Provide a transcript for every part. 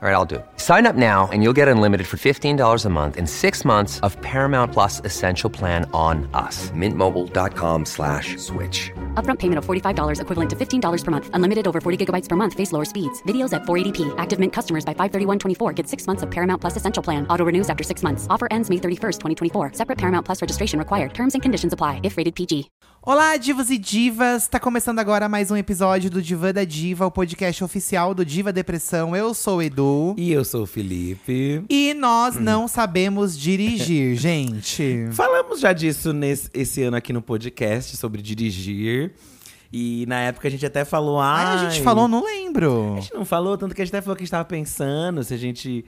All right, I'll do it. Sign up now and you'll get unlimited for $15 a month and six months of Paramount Plus Essential Plan on us. Mintmobile.com slash switch. Upfront payment of $45 equivalent to $15 per month. Unlimited over 40 gigabytes per month. Face lower speeds. Videos at 480p. Active Mint customers by 531.24 get six months of Paramount Plus Essential Plan. Auto renews after six months. Offer ends May 31st, 2024. Separate Paramount Plus registration required. Terms and conditions apply if rated PG. Olá, divos e divas! Tá começando agora mais um episódio do Diva da Diva, o podcast oficial do Diva Depressão. Eu sou o Edu. E eu sou o Felipe. E nós não sabemos dirigir, gente. Falamos já disso nesse, esse ano aqui no podcast sobre dirigir. E na época a gente até falou. Ai, Ah, a gente falou, não lembro. A gente não falou, tanto que a gente até falou que a gente tava pensando se a gente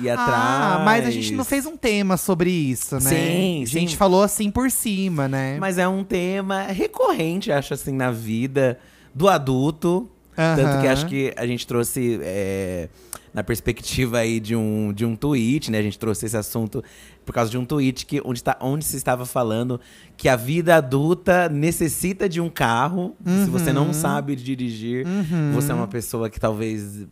ia atrás. Ah, mas a gente não fez um tema sobre isso, né? Sim, A gente sim. falou assim por cima, né? Mas é um tema recorrente, acho assim, na vida do adulto. Tanto que acho que a gente trouxe é, na perspectiva aí de um, de um tweet, né? A gente trouxe esse assunto por causa de um tweet que, onde, tá, onde se estava falando que a vida adulta necessita de um carro. Se você Uhum. não sabe dirigir, você é uma pessoa que talvez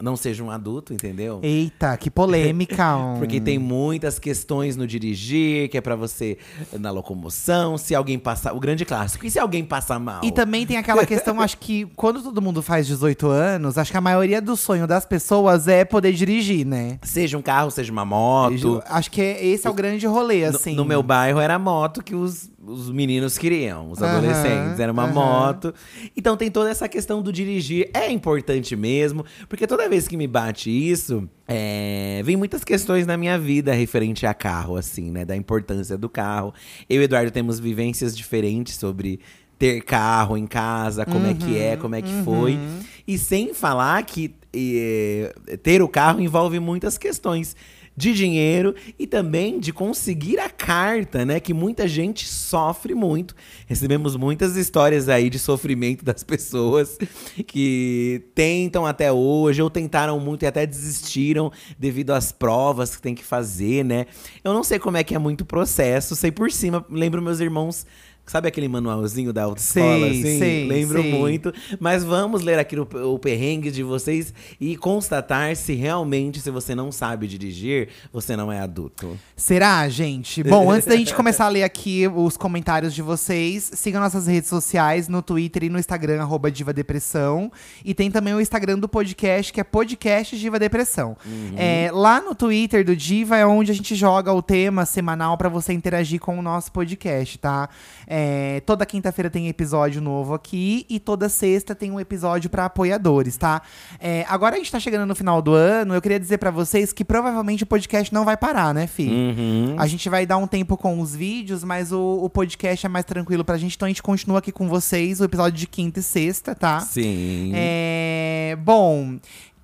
não seja um adulto, entendeu? Eita, que polêmica. Porque tem muitas questões no dirigir, que é pra você na locomoção, se alguém passar. O grande clássico. E se alguém passar mal? E também tem aquela questão, acho que quando todo mundo faz 18 anos, acho que a maioria do sonho das pessoas é poder dirigir, né? Seja um carro, seja uma moto. Acho que é- esse é o grande rolê, No- assim. No, meu bairro era a moto que os, os meninos queriam, os adolescentes. Era uma aham. moto. Então tem toda essa questão do dirigir. É importante mesmo, porque toda vez que me bate isso, é, vem muitas questões na minha vida referente a carro, assim, né? Da importância do carro. Eu e o Eduardo temos vivências diferentes sobre ter carro em casa, como é que é, como é que foi. E sem falar que eh, ter o carro envolve muitas questões de dinheiro e também de conseguir a carta, né? Que muita gente sofre muito. Recebemos muitas histórias aí de sofrimento das pessoas que tentam até hoje ou tentaram muito e até desistiram devido às provas que tem que fazer, né? Eu não sei como é que é muito processo, sei por cima, lembro meus irmãos Sabe aquele manualzinho da autoescola, Sei, assim? sei, Lembro sei. muito. Mas vamos ler aqui o, o perrengue de vocês e constatar se realmente, se você não sabe dirigir, você não é adulto. Será, gente? Bom, antes da gente começar a ler aqui os comentários de vocês, sigam nossas redes sociais no Twitter e no Instagram, arroba Diva Depressão. E tem também o Instagram do podcast, que é podcast Diva Depressão. É, lá no Twitter do Diva é onde a gente joga o tema semanal pra você interagir com o nosso podcast, tá? É, toda quinta-feira tem episódio novo aqui e toda sexta tem um episódio pra apoiadores, tá? É, agora a gente tá chegando no final do ano, eu queria dizer pra vocês que provavelmente o podcast não vai parar, né, Fih? Uhum. A gente vai dar um tempo com os vídeos, mas o, o podcast é mais tranquilo pra gente, então a gente continua aqui com vocês, o episódio de quinta e sexta, tá? Sim. É, bom,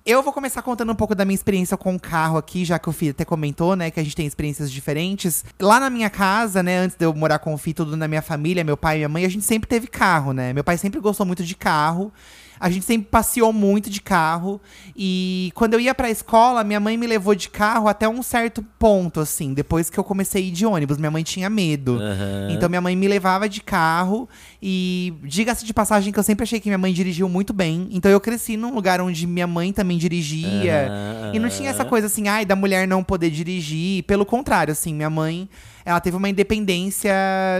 eu vou começar contando um pouco da minha experiência com o carro aqui, já que o Fih até comentou, né, que a gente tem experiências diferentes. Lá na minha casa, né, antes de eu morar com o Fih, tudo na minha família, meu pai e minha mãe, a gente sempre teve carro, né? Meu pai sempre gostou muito de carro. A gente sempre passeou muito de carro. E quando eu ia pra escola, minha mãe me levou de carro até um certo ponto, assim. Depois que eu comecei a ir de ônibus, minha mãe tinha medo. Aham. Então minha mãe me levava de carro. E diga-se de passagem que eu sempre achei que minha mãe dirigiu muito bem. Então eu cresci num lugar onde minha mãe também dirigia. Aham, E não tinha essa coisa assim, ai, da mulher não poder dirigir. Pelo contrário, assim, minha mãe. Ela teve uma independência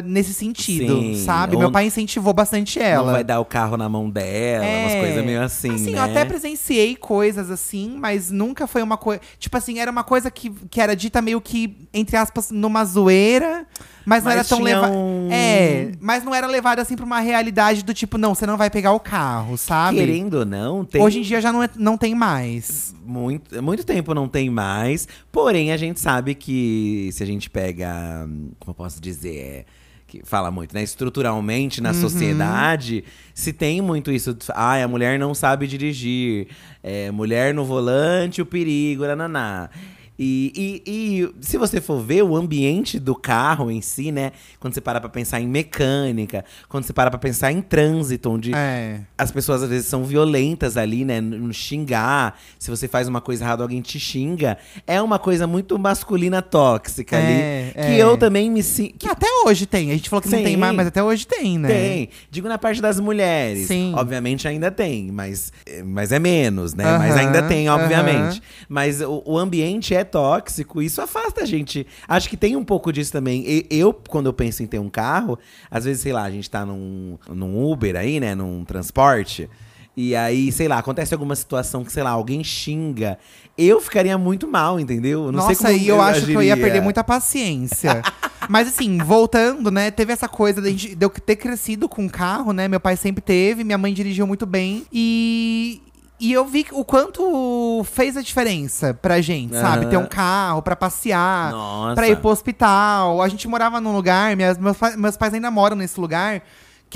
nesse sentido, Sim, sabe? ou- Meu pai incentivou bastante ela. Não vai dar o carro na mão dela, umas É. coisas meio assim, Assim, né? eu até presenciei coisas assim, mas nunca foi uma coisa. Tipo assim, era uma coisa que, que era dita meio que, entre aspas, numa zoeira, mas não Mas era tão levada. um- É, mas não era levada assim pra uma realidade do tipo, não, você não vai pegar o carro, sabe? Querendo ou não, tem Hoje em dia já não, é- não tem mais. muito, muito tempo não tem mais. Porém, a gente sabe que se a gente pega, como eu posso dizer, é, que fala muito, né? Estruturalmente Uhum. na sociedade, se tem muito isso. Ai, a mulher não sabe dirigir. É, mulher no volante, o perigo, nananá. E, e, e se você for ver o ambiente do carro em si, né? Quando você para pra pensar em mecânica, quando você para pra pensar em trânsito, onde É. as pessoas às vezes são violentas ali, né? No xingar. Se você faz uma coisa errada, alguém te xinga. É uma coisa muito masculina tóxica É, ali. é. Que eu também me sinto. Que até hoje tem. A gente falou que não Sim. tem mais, mas até hoje tem, né? Tem. Digo na parte das mulheres. Sim. Obviamente ainda tem, mas, mas é menos, né? Mas Aham, ainda tem, obviamente. aham. Mas o, o ambiente é tóxico, isso afasta a gente. Acho que tem um pouco disso também. Eu, quando eu penso em ter um carro, às vezes, sei lá, a gente tá num, num Uber aí, né? Num transporte. E aí, sei lá, acontece alguma situação que, sei lá, alguém xinga. Eu ficaria muito mal, entendeu? Eu Não sei Nossa, como e eu acho que eu ia agiria. perder muita paciência. Mas assim, voltando, né? Teve essa coisa de eu ter crescido com carro, né? Meu pai sempre teve, minha mãe dirigiu muito bem. E. E eu vi o quanto fez a diferença pra gente, sabe? Aham. Ter um carro pra passear, Nossa. pra ir pro hospital. A gente morava num lugar, minhas, meus, meus pais ainda moram nesse lugar,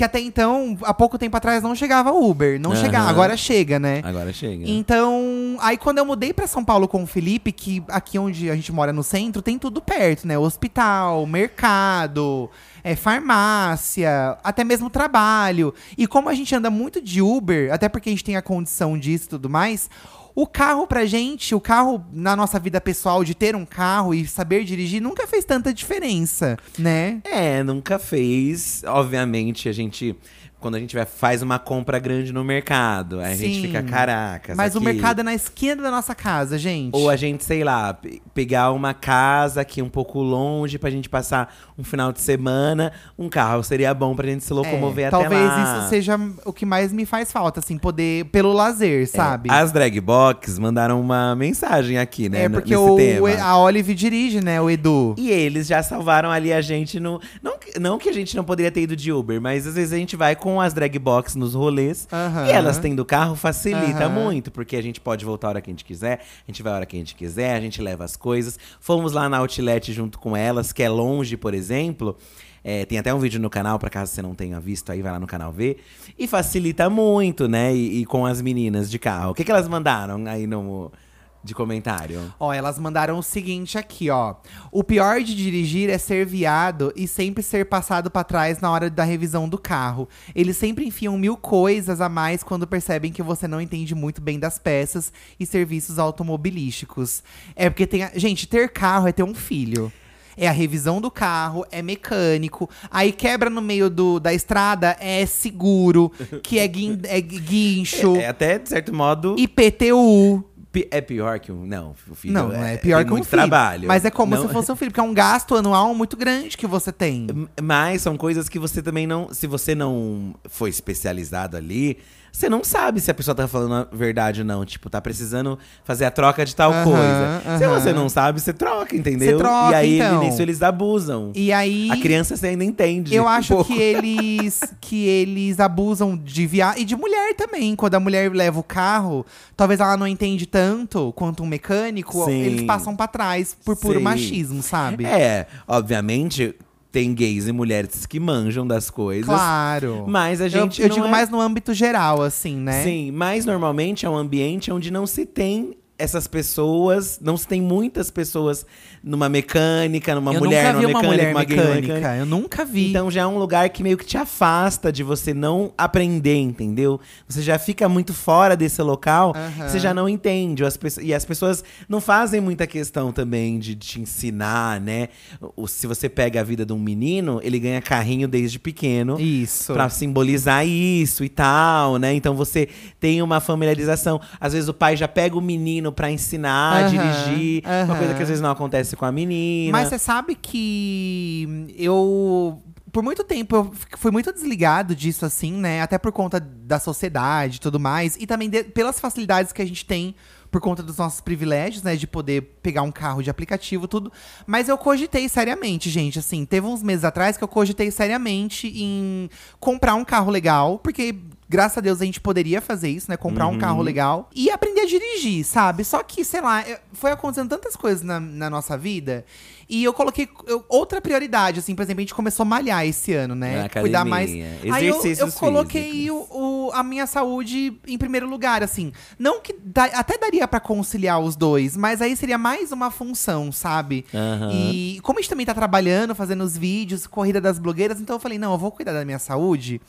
que até então, há pouco tempo atrás, não chegava Uber. Não Aham. chegava, agora chega, né? Agora chega. Então, aí quando eu mudei pra São Paulo com o Felipe, que aqui onde a gente mora no centro, tem tudo perto, né? Hospital, mercado, é, farmácia, até mesmo trabalho. E como a gente anda muito de Uber, até porque a gente tem a condição disso e tudo mais, o carro pra gente, o carro na nossa vida pessoal, de ter um carro e saber dirigir, nunca fez tanta diferença, né? É, nunca fez. Obviamente, a gente. Quando a gente vai, faz uma compra grande no mercado, aí a gente Sim. fica, caracas. Mas o aqui- mercado é na esquina da nossa casa, gente. Ou a gente, sei lá, pe- pegar uma casa aqui um pouco longe pra gente passar um final de semana. Um carro seria bom pra gente se locomover É, até talvez lá. isso seja o que mais me faz falta, assim, poder pelo lazer, sabe? É, As drag box mandaram uma mensagem aqui, né? É porque o, tema. a Olive dirige, né, o Edu. E eles já salvaram ali a gente no. Não, não que a gente não poderia ter ido de Uber, mas às vezes a gente vai com as drag box nos rolês. Aham. E elas tendo carro facilita Aham. muito, porque a gente pode voltar a hora que a gente quiser, a gente vai a hora que a gente quiser, a gente leva as coisas. Fomos lá na Outlet junto com elas, que é longe, por exemplo. É, tem até um vídeo no canal, pra caso você não tenha visto, aí vai lá no canal ver. E facilita muito, né? E, e com as meninas de carro. O que, que elas mandaram aí no. De comentário? Ó, elas mandaram o seguinte aqui, ó. O pior de dirigir é ser viado e sempre ser passado pra trás na hora da revisão do carro. Eles sempre enfiam mil coisas a mais quando percebem que você não entende muito bem das peças e serviços automobilísticos. É porque tem. a- Gente, ter carro é ter um filho. É a revisão do carro, é mecânico. Aí quebra no meio do, da estrada, é seguro, que é, guin, é guincho, É, até, de certo modo. IPTU. É pior que um. Não, o filho. Não, não é pior tem que um filho. trabalho. Mas é como Não- se fosse um filho, porque é um gasto anual muito grande que você tem. Mas são coisas que você também não. Se você não foi especializado ali, você não sabe se a pessoa tá falando a verdade ou não. Tipo, tá precisando fazer a troca de tal Aham, coisa. Se aham. você não sabe, você troca, entendeu? Você troca, e aí então. nisso eles abusam. E aí. A criança você ainda entende. Eu um acho pouco. que eles que eles abusam de viar e de mulher também. Quando a mulher leva o carro, talvez ela não entende tanto quanto um mecânico, Sim. eles passam pra trás por puro Sim. machismo, sabe? É, obviamente, tem gays e mulheres que manjam das coisas. Claro. Mas a gente eu, eu digo é- mais no âmbito geral, assim, né? Sim, mas normalmente é um ambiente onde não se tem essas pessoas, não se tem muitas pessoas numa mecânica, numa eu mulher numa uma mecânica, mulher uma numa mecânica. Eu nunca vi. Então já é um lugar que meio que te afasta de você não aprender, entendeu? Você já fica muito fora desse local, Aham. você já não entende. As e as pessoas não fazem muita questão também de te ensinar, né? Se você pega a vida de um menino, ele ganha carrinho desde pequeno. Isso. Pra simbolizar isso e tal, né? Então você tem uma familiarização. Às vezes o pai já pega o menino pra ensinar a Aham, dirigir. Uma aham. coisa que às vezes não acontece com a menina. Mas você sabe que eu. Por muito tempo eu f- fui muito desligado disso, assim, né? Até por conta da sociedade e tudo mais. E também de- pelas facilidades que a gente tem por conta dos nossos privilégios, né? De poder pegar um carro de aplicativo, tudo. Mas eu cogitei seriamente, gente. Assim, teve uns meses atrás que eu cogitei seriamente em comprar um carro legal, porque. Graças a Deus a gente poderia fazer isso, né? Comprar um carro legal e aprender a dirigir, sabe? Só que, sei lá, foi acontecendo tantas coisas na, na nossa vida e eu coloquei eu- outra prioridade, assim, por exemplo, a gente começou a malhar esse ano, né? Na Cuidar mais. academia, Aí eu, eu exercícios coloquei o, o- a minha saúde em primeiro lugar, assim. Não que da- até daria pra conciliar os dois, mas aí seria mais uma função, sabe? Aham. E como a gente também tá trabalhando, fazendo os vídeos, corrida das blogueiras, então eu falei, não, eu vou cuidar da minha saúde.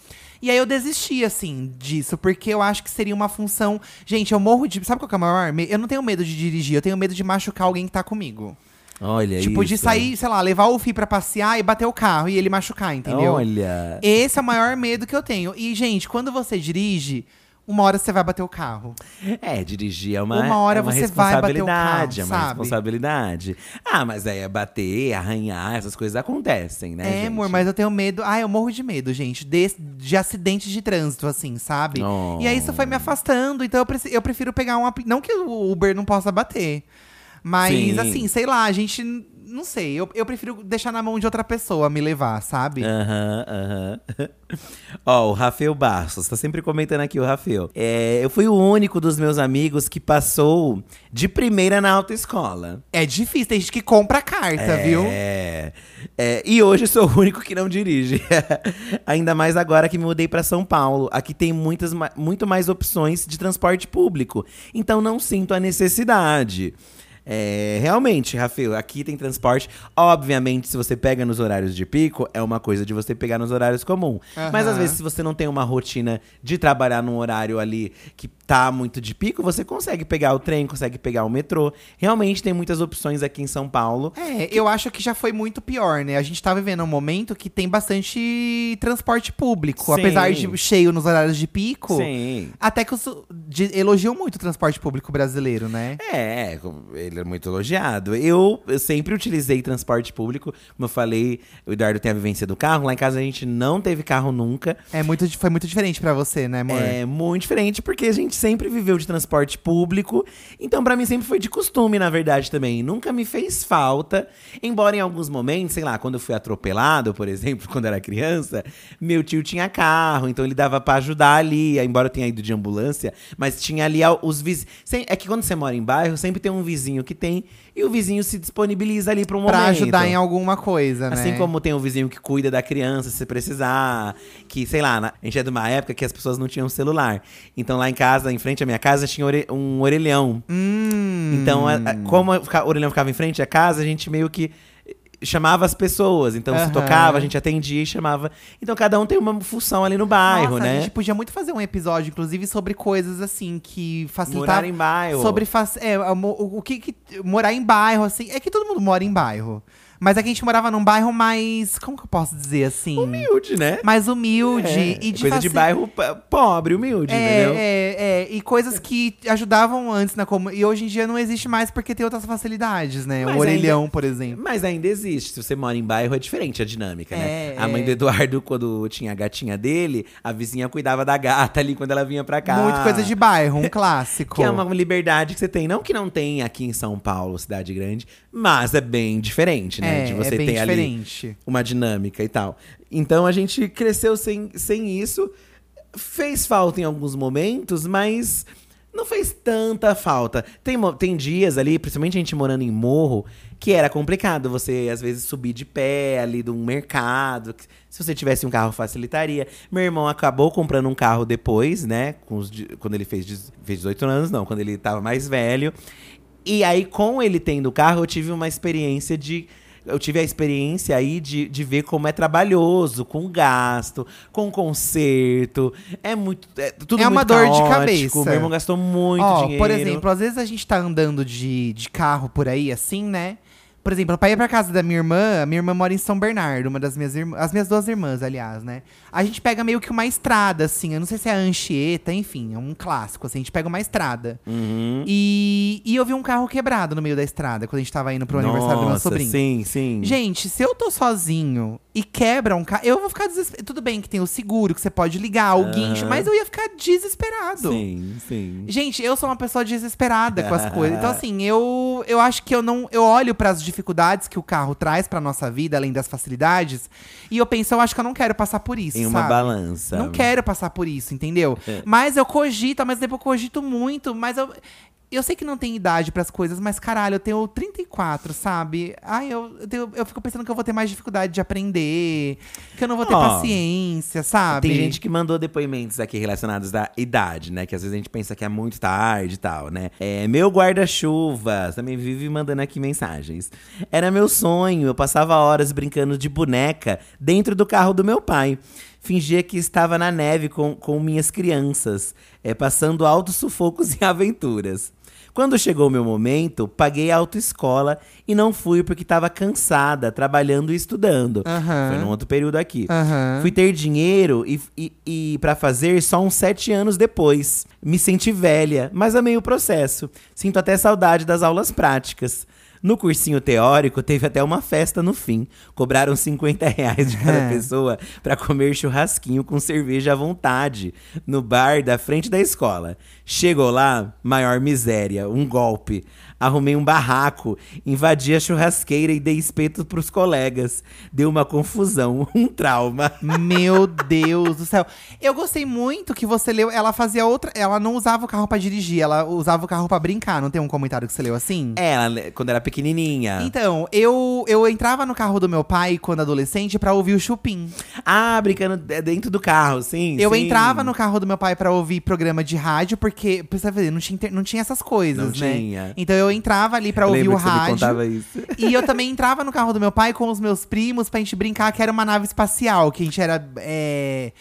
E aí eu desisti, assim, disso, porque eu acho que seria uma função. Gente, eu morro de. Sabe qual que é o maior? Eu não tenho medo de dirigir, eu tenho medo de machucar alguém que tá comigo. Olha tipo, de isso. sair, sei lá, levar o Fih pra passear e bater o carro e ele machucar, entendeu? Olha. Esse é o maior medo que eu tenho. E, gente, quando você dirige, uma hora você vai bater o carro. É, dirigir é uma, Uma hora é uma você vai bater o responsabilidade, carro, é uma sabe? responsabilidade. Ah, mas aí é bater, arranhar, essas coisas acontecem, né, é, gente? amor, mas eu tenho medo. Ah, eu morro de medo, gente. De, de acidentes de trânsito, assim, sabe? Oh. E aí isso foi me afastando. Então eu, preci- eu prefiro pegar um. Não que o Uber não possa bater. Mas, Sim. assim, sei lá, a gente. Não sei. Eu, eu prefiro deixar na mão de outra pessoa me levar, sabe? Aham, aham. Ó, o Rafael Bastos, tá sempre comentando aqui o Rafael. É, eu fui o único dos meus amigos que passou de primeira na autoescola. É difícil, tem gente que compra a carta, viu? É, é, e hoje sou o único que não dirige. Ainda mais agora que me mudei pra São Paulo. Aqui tem muitas, muito mais opções de transporte público. Então não sinto a necessidade. É, realmente, Rafael, aqui tem transporte. Obviamente, se você pega nos horários de pico, é uma coisa de você pegar nos horários comum. Mas às vezes, se você não tem uma rotina de trabalhar num horário ali que tá muito de pico, você consegue pegar o trem, consegue pegar o metrô. Realmente tem muitas opções aqui em São Paulo. É, eu acho que já foi muito pior, né? A gente tá vivendo um momento que tem bastante transporte público. Sim. Apesar de cheio nos horários de pico. Sim. Até que os, de, elogiam muito o transporte público brasileiro, né? É, ele é muito elogiado. Eu, eu sempre utilizei transporte público. Como eu falei, o Eduardo tem a vivência do carro. Lá em casa a gente não teve carro nunca. É muito, foi muito diferente pra você, né, amor? É muito diferente porque a gente sempre viveu de transporte público. Então, pra mim, sempre foi de costume, na verdade, também. Nunca me fez falta. Embora em alguns momentos, sei lá, quando eu fui atropelado, por exemplo, quando era criança, meu tio tinha carro, então ele dava pra ajudar ali. Embora eu tenha ido de ambulância, mas tinha ali os vizinhos. É que quando você mora em bairro, sempre tem um vizinho que tem, e o vizinho se disponibiliza ali pra um Pra momento. ajudar em alguma coisa, né? Assim como tem o vizinho que cuida da criança se precisar. Que, sei lá, a gente é de uma época que as pessoas não tinham celular. Então lá em casa, em frente à minha casa, tinha um orelhão. Hum. Então, como o orelhão ficava em frente à casa, a gente meio que chamava as pessoas. Então, se Aham. tocava, a gente atendia e chamava. Então, cada um tem uma função ali no bairro, Nossa, né? A gente podia muito fazer um episódio, inclusive, sobre coisas assim que facilitavam. Morar em bairro. Sobre fac- é, a mo- o, o que, que- morar em bairro, assim. É que todo mundo mora em bairro. Mas é que a gente morava num bairro mais. Como que eu posso dizer assim? Humilde, né? Mais humilde. É, e de coisa de faci- bairro p- pobre, humilde, entendeu? É, é, é, e coisas que ajudavam antes na comunidade. E hoje em dia não existe mais porque tem outras facilidades, né? Mas o orelhão, ainda- por exemplo. Mas ainda existe. Se você mora em bairro, é diferente a dinâmica, né? É, A mãe é. do Eduardo, quando tinha a gatinha dele, a vizinha cuidava da gata ali quando ela vinha pra cá. Muito coisa de bairro, um clássico. Que é uma liberdade que você tem. Não que não tem aqui em São Paulo, cidade grande, mas é bem diferente, né? É, de você é bem ter ali diferente. uma dinâmica e tal. Então a gente cresceu sem, sem isso. Fez falta em alguns momentos, mas não fez tanta falta. Tem, tem dias ali, principalmente a gente morando em morro, que era complicado você, às vezes, subir de pé ali de um mercado. Se você tivesse um carro, facilitaria. Meu irmão acabou comprando um carro depois, né? Os quando ele fez, dez- fez 18 anos, não, quando ele tava mais velho. E aí, com ele tendo o carro, eu tive uma experiência de. Eu tive a experiência aí de, de ver como é trabalhoso, com gasto, com conserto. É muito. É tudo É uma dor de caótico. cabeça. Meu irmão gastou muito dinheiro. por exemplo, às vezes a gente tá andando de, de carro por aí, assim, né? Por exemplo, pra ir pra casa da minha irmã, minha irmã mora em São Bernardo, uma das minhas irmãs. As minhas duas irmãs, aliás, né? A gente pega meio que uma estrada, assim. Eu não sei se é a Anchieta, enfim, é um clássico, assim. A gente pega uma estrada. Uhum. E, e eu vi um carro quebrado no meio da estrada, quando a gente tava indo pro aniversário do meu Nossa, sobrinho. Sim, sim. Gente, se eu tô sozinho e quebra um carro, eu vou ficar desesperado. Tudo bem que tem o seguro, que você pode ligar, o guincho, mas eu ia ficar desesperado. Sim, sim. Gente, eu sou uma pessoa desesperada com as coisas. Então, assim, eu, eu acho que eu não. Eu olho para as dificuldades que o carro traz pra nossa vida, além das facilidades, e eu penso, eu acho que eu não quero passar por isso. Em uma sabe? balança. Não quero passar por isso, entendeu? É. Mas eu cogito, mas depois eu cogito muito, mas eu. Eu sei que não tem idade pras coisas, mas caralho, eu tenho 34, sabe? Ai, eu, eu, tenho- eu fico pensando que eu vou ter mais dificuldade de aprender, que eu não vou ter Ó, paciência, sabe? Tem gente que mandou depoimentos aqui relacionados à idade, né? Que às vezes a gente pensa que é muito tarde e tal, né? É, meu guarda-chuva também vive mandando aqui mensagens. Era meu sonho, eu passava horas brincando de boneca dentro do carro do meu pai. Fingia que estava na neve com, com minhas crianças, é, passando altos sufocos e aventuras. Quando chegou o meu momento, paguei a autoescola e não fui porque estava cansada, trabalhando e estudando. Aham. Foi num outro período aqui. Aham. Fui ter dinheiro e, e, e para fazer só uns sete anos depois. Me senti velha, mas amei o processo. Sinto até saudade das aulas práticas. No cursinho teórico, teve até uma festa no fim. Cobraram 50 reais de cada É. pessoa para comer churrasquinho com cerveja à vontade, no bar da frente da escola. Chegou lá, maior miséria, um golpe. Arrumei um barraco, invadi a churrasqueira e dei espeto pros colegas. Deu uma confusão, um trauma. Meu Deus do céu. Eu gostei muito que você leu. Ela fazia outra. Ela não usava o carro pra dirigir, ela usava o carro pra brincar. Não tem um comentário que você leu assim? É, ela, quando era pequenininha. Então, eu, eu entrava no carro do meu pai quando adolescente pra ouvir o Chupim. Ah, brincando de- dentro do carro, sim. Eu sim. entrava no carro do meu pai pra ouvir programa de rádio, porque, você ver, não tinha, não tinha essas coisas, Não né? tinha. Então eu entrava ali pra Eu ouvir o rádio. isso. E eu também entrava no carro do meu pai com os meus primos pra gente brincar que era uma nave espacial, que a gente era. é,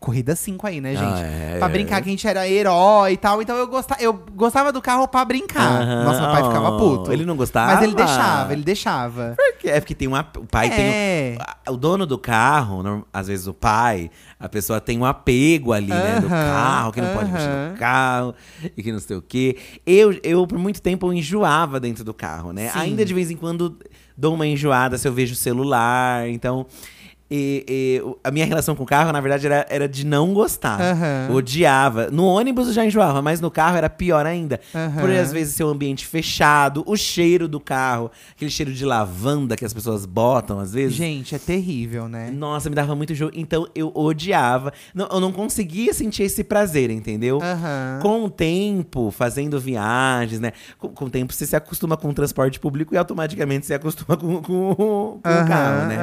Corrida 5 aí, né, gente? Ah, é, pra é. brincar que a gente era herói e tal. Então eu gostava, eu gostava do carro pra brincar. Aham. Nossa, meu pai ficava puto. ele não gostava? Mas ele deixava, ele deixava. Porque- É porque tem uma. O pai tem. É. um- a- o dono do carro, às vezes o pai, a pessoa tem um apego ali, né? Do carro, que não pode mexer no carro e que não sei o quê. Eu, eu, por muito tempo, eu enjoava dentro do carro, né? Sim. Ainda de vez em quando dou uma enjoada se eu vejo o celular. Então. E- e a minha relação com o carro, na verdade, era, era de não gostar. Eu odiava. No ônibus eu já enjoava, mas no carro era pior ainda. Aham. Por às vezes ser um ambiente fechado, o cheiro do carro, aquele cheiro de lavanda que as pessoas botam às vezes. Gente, é terrível, né? Nossa, me dava muito jogo. Então eu odiava. Não, eu não conseguia sentir esse prazer, entendeu? Aham. Com o tempo, fazendo viagens, né? Com, com o tempo você se acostuma com o transporte público e automaticamente se acostuma com, com, com o carro, né?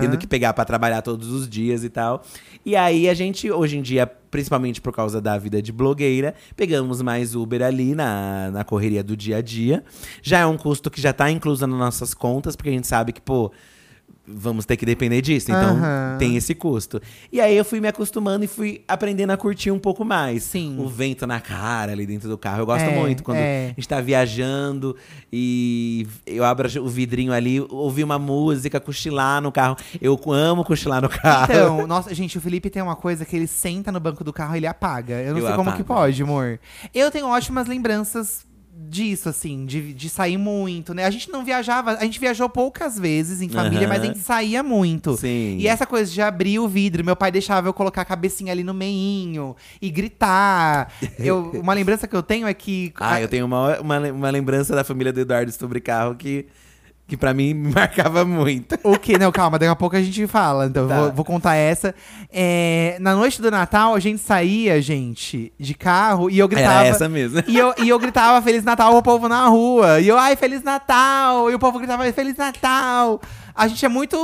Tendo que pegar pra trabalhar todos os dias e tal. E aí a gente, hoje em dia, principalmente por causa da vida de blogueira, pegamos mais Uber ali na, na correria do dia a dia. Já é um custo que já tá incluso nas nossas contas, porque a gente sabe que, pô. Vamos ter que depender disso, então Aham. tem esse custo. E aí eu fui me acostumando e fui aprendendo a curtir um pouco mais. Sim. O vento na cara ali dentro do carro. Eu gosto É, muito quando é. a gente tá viajando e eu abro o vidrinho ali, ouvir uma música, cochilar no carro. Eu amo cochilar no carro. Então, nossa, gente, o Felipe tem uma coisa que ele senta no banco do carro e ele apaga. Eu não Eu sei como apago. que pode, amor. Eu tenho ótimas lembranças disso, assim, de, de sair muito, né? A gente não viajava, a gente viajou poucas vezes em família, Aham. mas a gente saía muito. Sim. E essa coisa de abrir o vidro, meu pai deixava eu colocar a cabecinha ali no meinho e gritar. Eu, uma lembrança que eu tenho é que. Ah, eu tenho uma, uma, uma lembrança da família do Eduardo sobre carro que, que pra mim me marcava muito. O que? Não, calma, daqui a pouco a gente fala. Então, Tá. vou, vou contar essa. É, na noite do Natal, a gente saía, gente, de carro e eu gritava. Era essa mesmo. E eu, e eu gritava Feliz Natal ao povo na rua. E eu, ai, Feliz Natal! E o povo gritava Feliz Natal! A gente é muito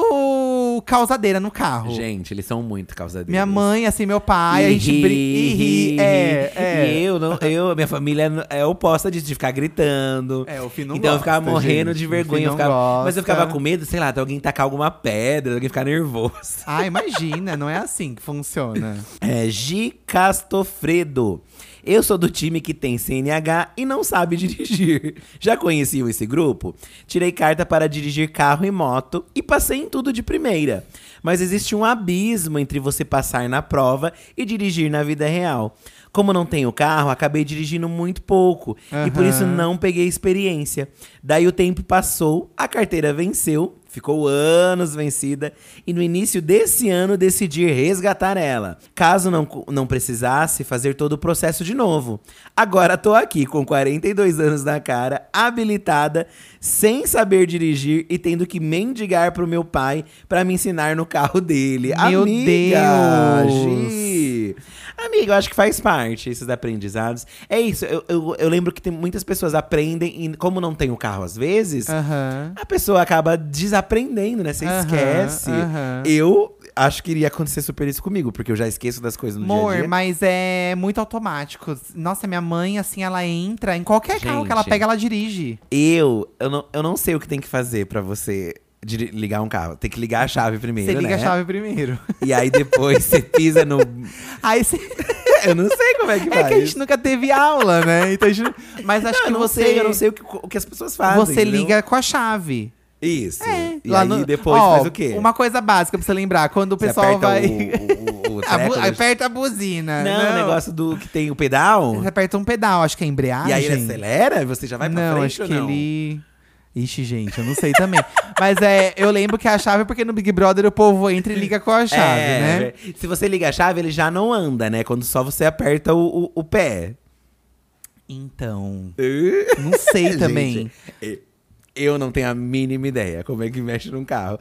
causadeira no carro. Gente, eles são muito causadeiros. Minha mãe, assim, meu pai, a gente brinca. E ri. É, é. E eu, não, eu, minha família é oposta disso, de ficar gritando. É, o Fih não Então eu ficava gosta, morrendo gente. de vergonha. Eu ficava- mas eu ficava gosta. com medo, sei lá, de alguém tacar alguma pedra, de alguém ficar nervoso. Ah, imagina, não é assim que funciona. É Gi Castofredo. Eu sou do time que tem CNH e não sabe dirigir. Já conheciam esse grupo? Tirei carta para dirigir carro e moto e passei em tudo de primeira. Mas existe um abismo entre você passar na prova e dirigir na vida real. Como não tenho carro, acabei dirigindo muito pouco e por isso não peguei experiência. Daí o tempo passou, a carteira venceu, ficou anos vencida e no início desse ano decidi resgatar ela. Caso não, não precisasse fazer todo o processo de novo. Agora tô aqui com 42 anos na cara, habilitada, sem saber dirigir e tendo que mendigar pro meu pai pra me ensinar no carro dele. Meu Amiga, Deus! Gi, Eu acho que faz parte esses aprendizados. É isso, eu, eu, eu lembro que tem muitas pessoas aprendem e como não tem o carro às vezes, Aham. a pessoa acaba desaprendendo, né? Você Aham, esquece. aham. Eu acho que iria acontecer super isso comigo, porque eu já esqueço das coisas no Amor, dia a dia. mas é muito automático. Nossa, minha mãe, assim, ela entra em qualquer carro que ela Gente. pega, ela dirige. Eu, eu não, eu não sei o que tem que fazer pra você diri- ligar um carro. Tem que ligar a chave primeiro, Você liga né? a chave primeiro. E aí depois você pisa no. Aí você. Eu não sei como é que É faz. que a gente nunca teve aula, né? Então gente... Mas acho que eu não você. sei, eu não sei o que, o que as pessoas fazem. Você entendeu? liga com a chave. Isso. É, e aí no- depois Ó, faz o quê? Uma coisa básica pra você lembrar, quando o Você pessoal vai. o, o, o A bu- aperta a buzina. Não, o negócio do que tem o pedal. Você aperta um pedal, acho que é embreagem. E aí ele acelera e você já vai pra não, frente acho que ou não? ele. Ixi, gente, eu não sei também. Mas é, eu lembro que a chave é porque no Big Brother o povo entra e liga com a chave, é, né? Se você liga a chave, ele já não anda, né? Quando só você aperta o, o, o pé. Então. Não sei também. Gente, eu não tenho a mínima ideia como é que mexe num carro.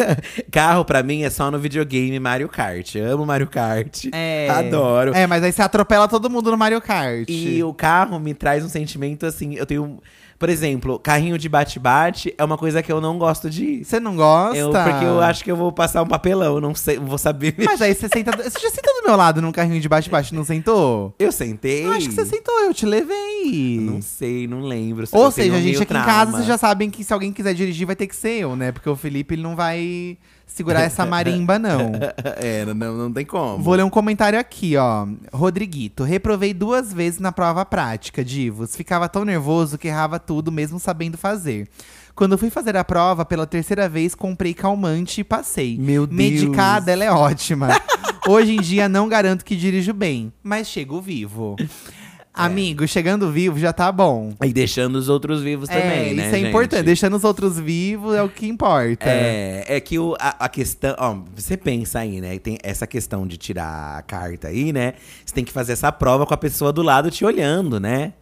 carro, pra mim, é só no videogame Mario Kart. Eu amo Mario Kart. É. Adoro. É, mas aí você atropela todo mundo no Mario Kart. E o carro me traz um sentimento assim. Eu tenho. Por exemplo, carrinho de bate-bate é uma coisa que eu não gosto de ir. Você não gosta? Eu, porque eu acho que eu vou passar um papelão, não sei, vou saber mexer. Mas aí você senta. Você já sentou do meu lado num carrinho de bate-bate, não sentou? Eu sentei. Eu acho que você sentou, eu te levei. Não sei, não lembro. Ou Eu tenho seja, a gente aqui em trauma. casa, vocês já sabem que se alguém quiser dirigir, vai ter que ser eu, né? Porque o Felipe ele não vai segurar essa marimba, não. é, não, não tem como. Vou ler um comentário aqui, ó. Rodriguito, reprovei duas vezes na prova prática, divos. Ficava tão nervoso que errava tudo, mesmo sabendo fazer. Quando fui fazer a prova pela terceira vez, comprei calmante e passei. Meu Deus. Medicada, ela é ótima. Hoje em dia não garanto que dirijo bem, mas chego vivo. Amigo, chegando vivo já tá bom. E deixando os outros vivos é, também, né, isso é gente? importante. Deixando os outros vivos é o que importa. É, é que o, a, a questão. Ó, você pensa aí, né? Tem essa questão de tirar a carta aí, né? Você tem que fazer essa prova com a pessoa do lado te olhando, né?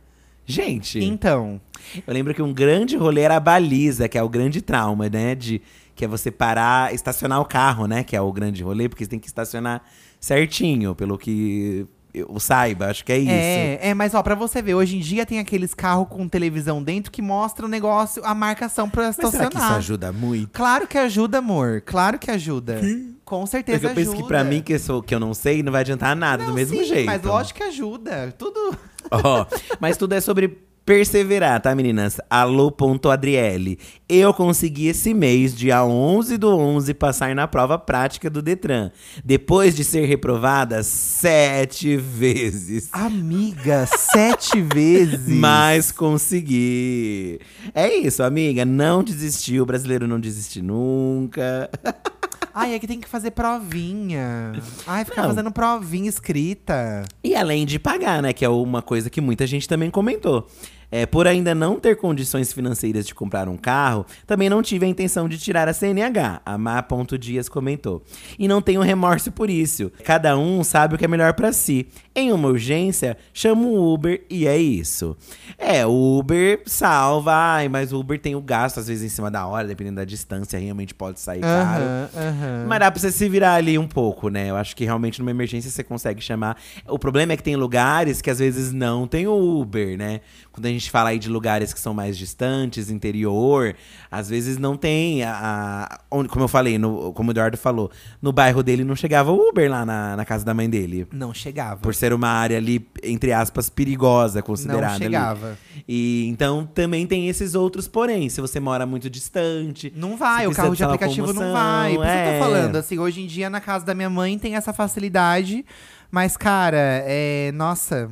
Gente, Então, eu lembro que um grande rolê era a baliza, que é o grande trauma, né? De, que é você parar, estacionar o carro, né? Que é o grande rolê, porque você tem que estacionar certinho, pelo que eu saiba, acho que é isso. É, é, mas ó, pra você ver, hoje em dia tem aqueles carros com televisão dentro que mostra o negócio, a marcação pra Mas será estacionar. que isso ajuda muito? Claro que ajuda, amor. Claro que ajuda. Com certeza Porque eu penso ajuda. que pra mim, que, eu sou, que eu não sei, não vai adiantar nada Não, do mesmo sim, jeito. Mas lógico que ajuda. Tudo. Ó, mas tudo é sobre perseverar, tá, meninas? Alô.adriele. Eu consegui esse mês, dia 11 do 11, passar na prova prática do Detran. Depois de ser reprovada sete vezes. Amiga, sete vezes. Mas consegui. É isso, amiga. Não desistiu. O brasileiro não desiste nunca. Ai, é que tem que fazer provinha. Ai, ficar Não. fazendo provinha escrita. E além de pagar, né? Que é uma coisa que muita gente também comentou. É, por ainda não ter condições financeiras de comprar um carro, também não tive a intenção de tirar a CNH, a Má. Dias comentou. E não tenho remorso por isso. Cada um sabe o que é melhor pra si. Em uma urgência, chamo o Uber e é isso. É, o Uber salva, ai, mas o Uber tem o gasto, às vezes, em cima da hora, dependendo da distância, realmente pode sair caro. Aham, aham. Mas dá pra você se virar ali um pouco, né? Eu acho que realmente numa emergência você consegue chamar. O problema é que tem lugares que às vezes não tem o Uber, né? Quando a gente fala aí de lugares que são mais distantes, interior, às vezes não tem a. a- onde, como eu falei, no- como o Eduardo falou, no bairro dele não chegava o Uber lá na, na casa da mãe dele. Não chegava. Por ser uma área ali, entre aspas, perigosa, considerada. Não ali. chegava. E então também tem esses outros porém. Se você mora muito distante. Não vai, o carro de aplicativo não vai. Por isso que eu é. tô falando, assim, hoje em dia na casa da minha mãe tem essa facilidade. Mas, cara, é. Nossa.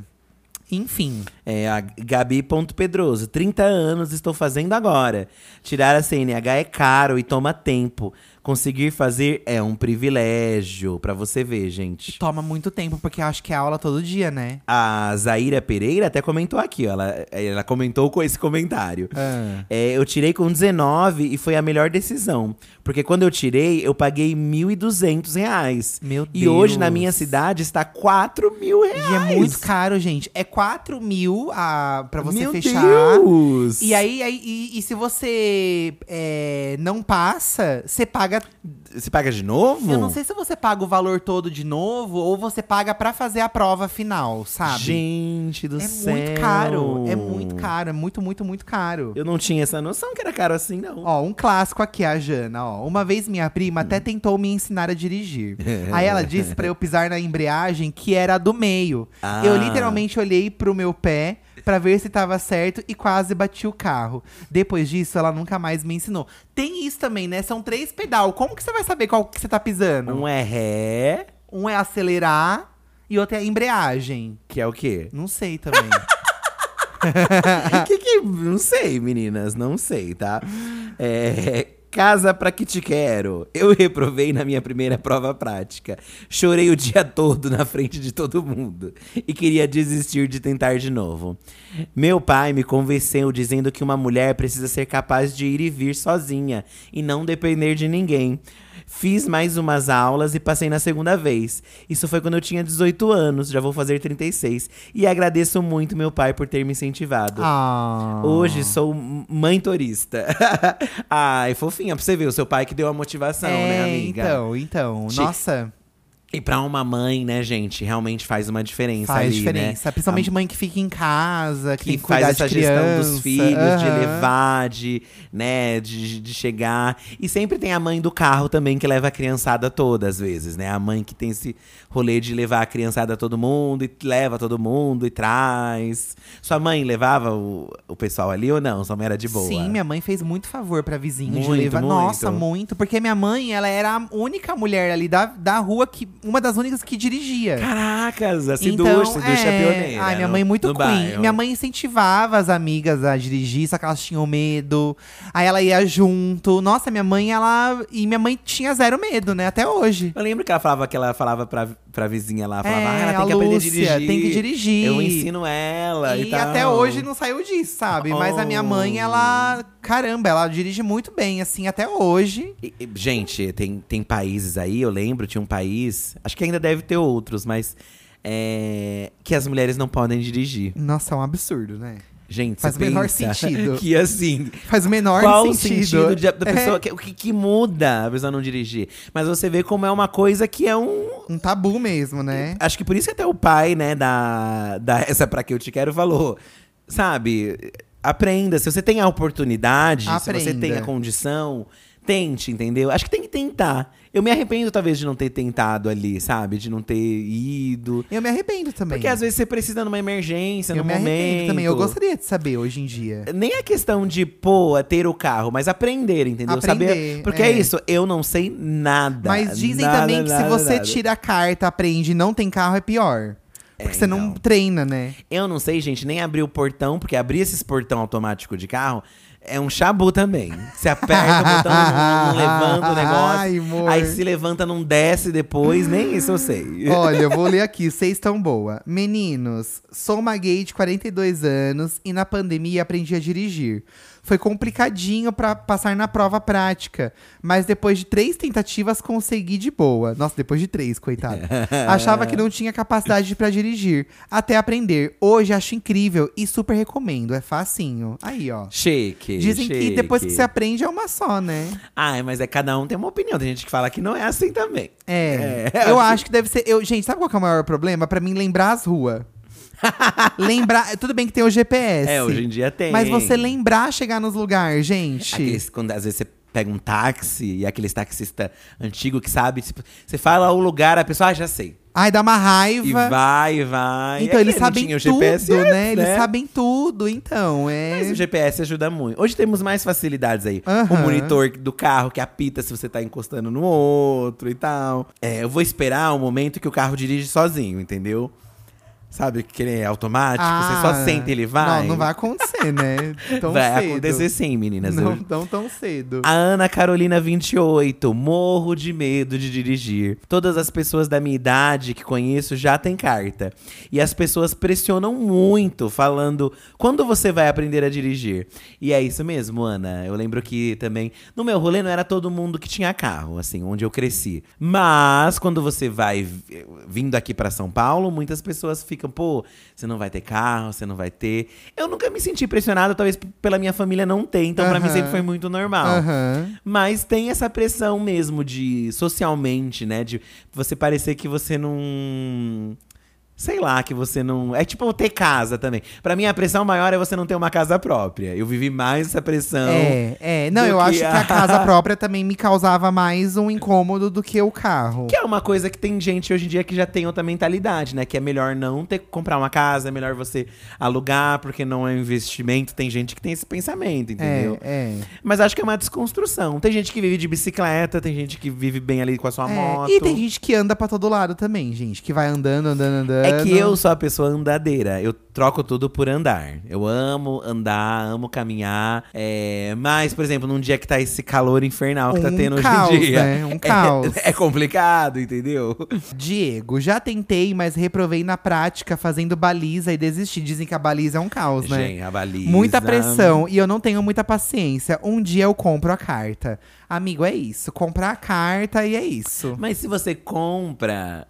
Enfim. É a Gabi.pedroso. 30 anos estou fazendo agora. Tirar a CNH é caro e toma tempo. Conseguir fazer é um privilégio. Pra você ver, gente. Toma muito tempo, porque acho que é aula todo dia, né? A Zaira Pereira até comentou aqui, ó. Ela, ela comentou com esse comentário. Ah. É, eu tirei com 19 e foi a melhor decisão. Porque quando eu tirei, eu paguei 1.200 reais. Meu E hoje, Deus. na minha cidade, está 4 mil reais. E é muito caro, gente. É 4 mil mil a, pra você Meu fechar. Deus! E aí, aí e, e se você é, não passa, você paga. Você paga de novo? Eu não sei se você paga o valor todo de novo ou você paga pra fazer a prova final, sabe? Gente do é céu. muito caro. É muito caro. É muito, muito, muito caro. Eu não tinha essa noção que era caro assim, não. Ó, um clássico aqui, a Jana, ó. Uma vez minha prima até tentou me ensinar a dirigir. Aí ela disse pra eu pisar na embreagem que era a do meio. Ah. Eu literalmente olhei pro meu pé pra ver se tava certo e quase bati o carro. Depois disso, ela nunca mais me ensinou. Tem isso também, né? São três pedal. Como que você vai saber qual que você tá pisando? Um é ré, Um é acelerar e outro é embreagem. que é o quê? Não sei também. que que. Não sei, meninas, não sei, tá? É. Casa pra que te quero. Eu reprovei na minha primeira prova prática. Chorei o dia todo na frente de todo mundo. E queria desistir de tentar de novo. Meu pai me convenceu dizendo que uma mulher precisa ser capaz de ir e vir sozinha e não depender de ninguém. Fiz mais umas aulas e passei na segunda vez. Isso foi quando eu tinha 18 anos, já vou fazer 36. E agradeço muito meu pai por ter me incentivado. ah. Hoje sou mãe turista. Ai, fofinha, pra você ver, o seu pai que deu a motivação, né, É, amiga? Então, então. Chique. Nossa. E pra uma mãe, né, gente, realmente faz uma diferença Faz ali, diferença. né? Principalmente mãe que fica em casa, que, que faz essa de gestão dos filhos, de Aham. levar, de, né, de, de chegar. E sempre tem a mãe do carro também que leva a criançada toda, às vezes, né? A mãe que tem esse rolê de levar a criançada todo mundo e leva todo mundo e traz. Sua mãe levava o, o pessoal ali ou não? Sua mãe era de boa? Sim, minha mãe fez muito favor pra vizinho de Muito, levar. muito. Nossa, muito. Porque minha mãe, ela era a única mulher ali da, da rua, que uma das únicas que dirigia. Caracas, a Então, Siducha, é, pioneira. Ai, minha mãe muito no queen. bairro. Minha mãe incentivava as amigas a dirigir, só que elas tinham medo. Aí ela ia junto. Nossa, minha mãe, ela. E minha mãe tinha zero medo, né? Até hoje. Eu lembro que ela falava que ela falava pra, pra vizinha lá, falava, É, ah, ela tem a que aprender a Lúcia, dirigir. tem que dirigir. Eu ensino ela e, E tal. até hoje não saiu disso, sabe? Mas a minha mãe, Oh. ela. Caramba, ela dirige muito bem, assim, até hoje. E- e, Gente, tem, tem países aí, eu lembro, tinha um país, acho que ainda deve ter outros, mas é, que as mulheres não podem dirigir. Nossa, é um absurdo, né? Gente, Faz o menor sentido. que assim, Faz o menor qual o sentido. sentido de- da É pessoa, que- o que, que muda a pessoa não dirigir? Mas você vê como é uma coisa que é um, um tabu mesmo, né? Acho que por isso que até o pai, né, da, da Essa Pra Que Eu Te Quero falou. Sabe, aprenda. Se você tem a oportunidade, se você Aprenda. tem a condição, tente, entendeu? Acho que tem que tentar. Eu me arrependo, talvez, de não ter tentado ali, sabe? De não ter ido. Eu me arrependo também. Porque às vezes você precisa numa emergência, eu num me momento. arrependo também. Eu gostaria de saber hoje em dia. Nem a questão de, pô, ter o carro, mas aprender, entendeu? Aprender, Saber. Porque é. é. isso, eu não sei nada. Mas dizem nada, também que se nada, você nada. tira a carta, aprende e não tem carro, é pior. Porque você não então. treina, né? Eu não sei, gente, nem abrir o portão, porque abrir esses portão automático de carro é um chabu também. Você aperta o botão, não, não levanta o negócio. Ai, amor. aí se levanta, não desce depois, nem isso eu sei. Olha, eu vou ler aqui, vocês estão boa. Meninos, sou uma gay de 42 anos e na pandemia aprendi a dirigir. Foi complicadinho pra passar na prova prática, mas depois de três tentativas consegui de boa. Nossa, depois de três, coitado. Achava que não tinha capacidade pra dirigir, até aprender. Hoje acho incrível e super recomendo, é facinho. Aí, ó. Chique. Dizem que chique. depois que você aprende é uma só, né? Ai, mas é cada um tem uma opinião. Tem gente que fala que não é assim também. É. É, eu acho que deve ser. Eu, gente, sabe qual que é o maior problema? Pra mim, lembrar as ruas. lembrar. Tudo bem que tem o GPS. É, hoje em dia tem. Mas você lembrar chegar nos lugares, gente. Aqueles, quando às vezes você pega um táxi e aqueles taxista antigo que sabe, tipo, você fala o lugar, a pessoa, ah, já sei. Ai, dá uma raiva. E vai, vai. Então, É eles sabem tudo, GPS né? antes, Eles sabem tudo, então. É. Mas o GPS ajuda muito. Hoje temos mais facilidades aí. Aham. O monitor do carro que apita se você tá encostando no outro e tal. É, eu vou esperar o momento que o carro dirige sozinho, entendeu? Sabe que ele é automático, você só Ah, senta e ele vai. Não, não vai acontecer, né? Tão vai cedo. acontecer sim, meninas. Não, não tão cedo. A Ana Carolina 28, morro de medo de dirigir. Todas as pessoas da minha idade que conheço já têm carta. E as pessoas pressionam muito, falando: quando você vai aprender a dirigir? E é isso mesmo, Ana. Eu lembro que também, no meu rolê, não era todo mundo que tinha carro, assim, onde eu cresci. Mas quando você vai vi- vindo aqui pra São Paulo, muitas pessoas ficam ficam, pô, você não vai ter carro, você não vai ter. Eu nunca me senti pressionado, talvez pela minha família não ter, então pra mim Aham. sempre foi muito normal. Mas tem essa pressão mesmo de socialmente, né? De você parecer que você não. Sei lá, que você não. É tipo ter casa também. Pra mim, a pressão maior é você não ter uma casa própria. Eu vivi mais essa pressão. É, é. Não, eu que acho que a- a casa própria também me causava mais um incômodo do que o carro. Que é uma coisa que tem gente hoje em dia que já tem outra mentalidade, né? Que é melhor não ter que comprar uma casa, é melhor você alugar, porque não é um investimento. Tem gente que tem esse pensamento, entendeu? É, é. Mas acho que é uma desconstrução. Tem gente que vive de bicicleta, tem gente que vive bem ali com a sua É, moto. E tem gente que anda pra todo lado também, gente. Que vai andando, andando, andando. É que eu sou a pessoa andadeira. Eu troco tudo por andar. Eu amo andar, amo caminhar. É, mas, por exemplo, num dia que tá esse calor infernal que tá Um tendo caos, hoje em dia. né? Um é- caos. É, complicado, entendeu? Diego, já tentei, mas reprovei na prática fazendo baliza e desisti. Dizem que a baliza é um caos, né? Gente, a baliza. Muita pressão e eu não tenho muita paciência. Um dia eu compro a carta. Amigo, é isso. Comprar a carta e é isso. Mas se você compra.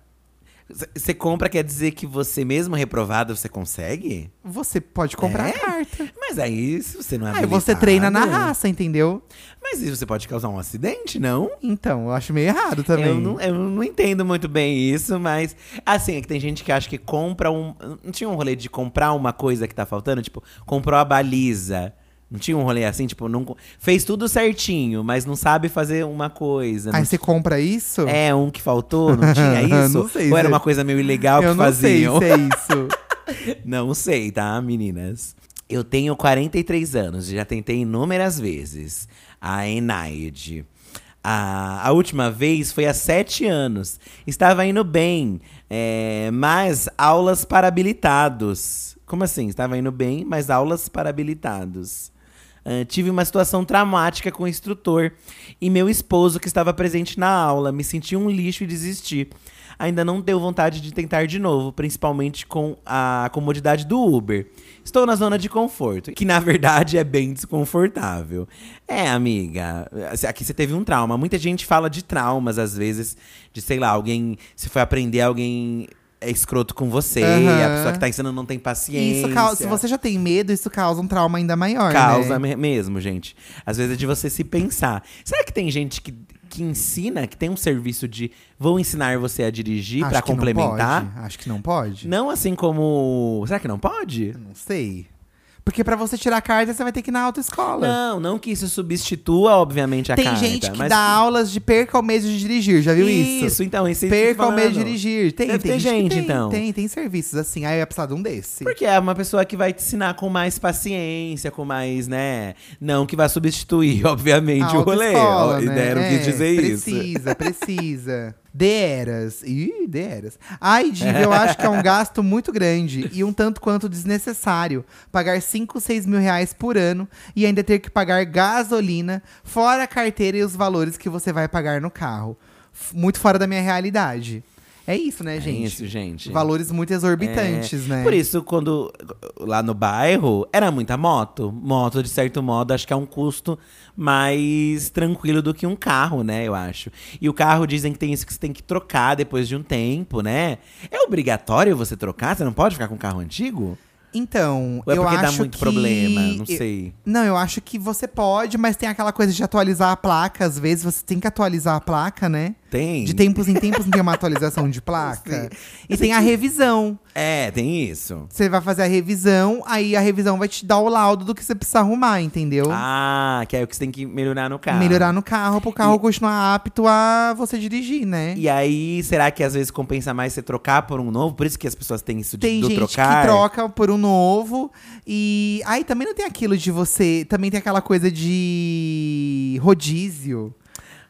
Você compra quer dizer que você mesmo reprovado você consegue? Você pode comprar É? a carta. Mas aí, se você não é Aí você habilitado- treina na raça, entendeu? Mas isso você pode causar um acidente, não? Então, eu acho meio errado também. Eu não, eu não entendo muito bem isso, mas. Assim, é que tem gente que acha que compra um. Não tinha um rolê de comprar uma coisa que tá faltando? Tipo, comprou a baliza. Não tinha um rolê assim, tipo, não, fez tudo certinho, mas não sabe fazer uma coisa. Aí você compra isso? É, um que faltou, não tinha isso? Não sei Ou era uma coisa meio ilegal eu que não faziam? sei se é isso. Não sei, tá, meninas? Eu tenho 43 anos, já tentei inúmeras vezes. A Enaide. A, a última vez foi há 7 anos. Estava indo bem, é, mas aulas para habilitados. Como assim? Estava indo bem, mas aulas para habilitados. Tive uma situação traumática com o instrutor e meu esposo que estava presente na aula. Me senti um lixo e desisti. Ainda não deu vontade de tentar de novo, principalmente com a comodidade do Uber. Estou na zona de conforto, que na verdade é bem desconfortável. É, amiga, aqui você teve um trauma. Muita gente fala de traumas, às vezes, de sei lá, alguém. Se foi aprender, alguém é escroto com você, Aham. a pessoa que tá ensinando não tem paciência. Isso causa, se você já tem medo, isso causa um trauma ainda maior, Causa né? me- mesmo, gente. Às vezes é de você se pensar. Será que tem gente que, que ensina, que tem um serviço de vou ensinar você a dirigir não complementar? pode. Acho que não pode. Não assim como. Será que não pode? Não sei. Porque pra você tirar a carta, você vai ter que ir na autoescola. Não, não que isso substitua, obviamente, a Tem carta. gente que mas dá aulas de perca o medo de dirigir, já viu isso? Isso, então, esse é isso Perca o medo de dirigir. Tem, Deve tem gente, gente, tem, então. Tem, tem serviços assim. Aí eu ia precisar de um desse. Porque é uma pessoa que vai te ensinar com mais paciência, com mais, né? Não que vai substituir, obviamente, A o rolê. né? né? É, quis dizer isso. Precisa, precisa. Deras. Ih, deras. Ai, Diva, eu acho que é um gasto muito grande e um tanto quanto desnecessário. Pagar 5, 6 mil reais por ano e ainda ter que pagar gasolina, fora a carteira e os valores que você vai pagar no carro. Muito fora da minha realidade. É isso, né, É gente? isso, gente. Valores muito exorbitantes, É, né? Por isso, quando lá no bairro era muita moto. Moto, de certo modo, acho que é um custo mais tranquilo do que um carro, né? Eu acho. E o carro dizem que tem isso que você tem que trocar depois de um tempo, né? É obrigatório você trocar? Você não pode ficar com um carro antigo? Então, Ou é eu acho dá muito que... problema? Não eu- sei. Não, eu acho que você pode, mas tem aquela coisa de atualizar a placa. Às vezes você tem que atualizar a placa, né? Tem? De tempos em tempos não tem uma atualização de placa. E tem a revisão. É, tem isso. Você vai fazer a revisão, aí a revisão vai te dar o laudo do que você precisa arrumar, entendeu? Ah, que é o que você tem que melhorar no carro. Melhorar no carro, pro carro continuar apto a você dirigir, né? E aí, será que às vezes compensa mais você trocar por um novo? Por isso que as pessoas têm isso de, Tem do gente trocar? que troca por um novo. E aí também não tem aquilo de você. Também tem aquela coisa de rodízio.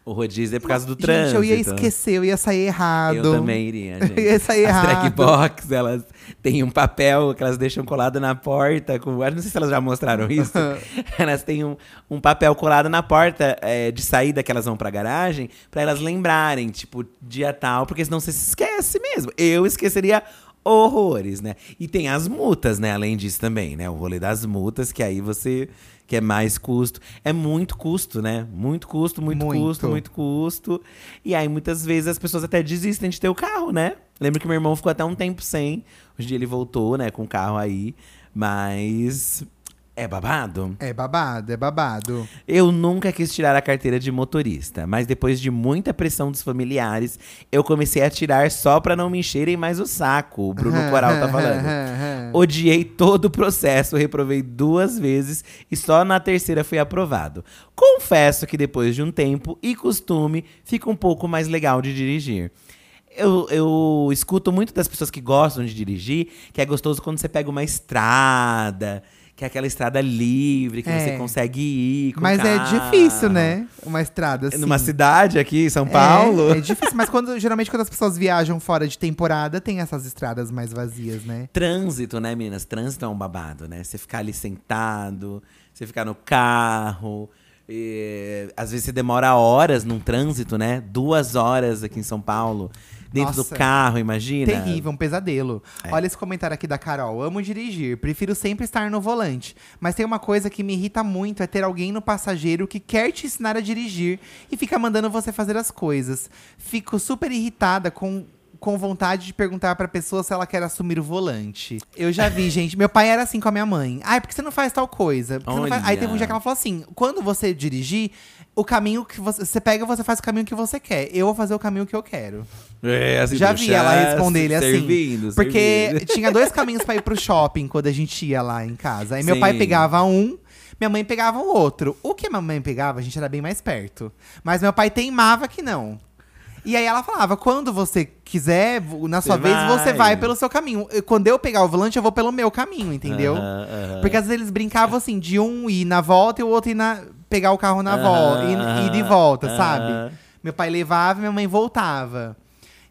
O rodízio é por causa do Gente, trânsito. eu ia esquecer, eu ia sair errado. Eu também iria, gente. ia sair As errado. trackbox, elas têm um papel que elas deixam colado na porta. Com, eu não sei se elas já mostraram isso. elas têm um, um papel colado na porta é, de saída que elas vão pra garagem, pra elas lembrarem, tipo, dia tal, porque senão você se esquece mesmo. Eu esqueceria horrores, né? E tem as multas, né? Além disso também, né? O rolê das multas, que aí você que é mais custo. É muito custo, né? Muito custo, muito, Muito. custo, muito custo. E aí, muitas vezes, as pessoas até desistem de ter o carro, né? Lembro que meu irmão ficou até um tempo sem. Hoje ele voltou, né, com o carro aí. Mas é babado? É babado, é babado. Eu nunca quis tirar a carteira de motorista, mas depois de muita pressão dos familiares, eu comecei a tirar só pra não me encherem mais o saco. O Bruno Coral tá falando. Odiei todo o processo, reprovei duas vezes e só na terceira fui aprovado. Confesso que depois de um tempo e costume, fica um pouco mais legal de dirigir. Eu, eu escuto muito das pessoas que gostam de dirigir que é gostoso quando você pega uma estrada, que é aquela estrada livre, que É. você consegue ir. Com Mas é carro. difícil, né? Uma estrada assim. Numa cidade aqui, em São Paulo. É, é difícil, mas quando, geralmente quando as pessoas viajam fora de temporada, tem essas estradas mais vazias, né? Trânsito, né, meninas? Trânsito é um babado, né? Você ficar ali sentado, você ficar no carro. e, às vezes você demora horas num trânsito, né? Duas horas aqui em São Paulo. Dentro Nossa, do carro, imagina. Terrível, um pesadelo. É. Olha esse comentário aqui da Carol. Amo dirigir, prefiro sempre estar no volante. Mas tem uma coisa que me irrita muito: é ter alguém no passageiro que quer te ensinar a dirigir e fica mandando você fazer as coisas. Fico super irritada com. Com vontade de perguntar pra pessoa se ela quer assumir o volante. Eu já vi, gente. Meu pai era assim com a minha mãe. Ai, por que você não faz tal coisa? Faz-" Aí teve um dia que ela falou assim: quando você dirigir, o caminho que você. Você pega, você faz o caminho que você quer. Eu vou fazer o caminho que eu quero. É, assim, Já vi ela responder ele assim. servindo, porque servindo. tinha dois caminhos pra ir pro shopping quando a gente ia lá em casa. Aí meu Sim. pai pegava um, minha mãe pegava o outro. O que a minha mãe pegava, a gente era bem mais perto. Mas meu pai teimava que não. E aí ela falava: quando você quiser, na sua Você vez, vai. você vai pelo seu caminho. Quando eu pegar o volante, eu vou pelo meu caminho, entendeu? Aham, aham. Porque às vezes eles brincavam assim, de um ir na volta e o outro ir na, pegar o carro na volta, ir, ir de volta, sabe? Meu pai levava e minha mãe voltava.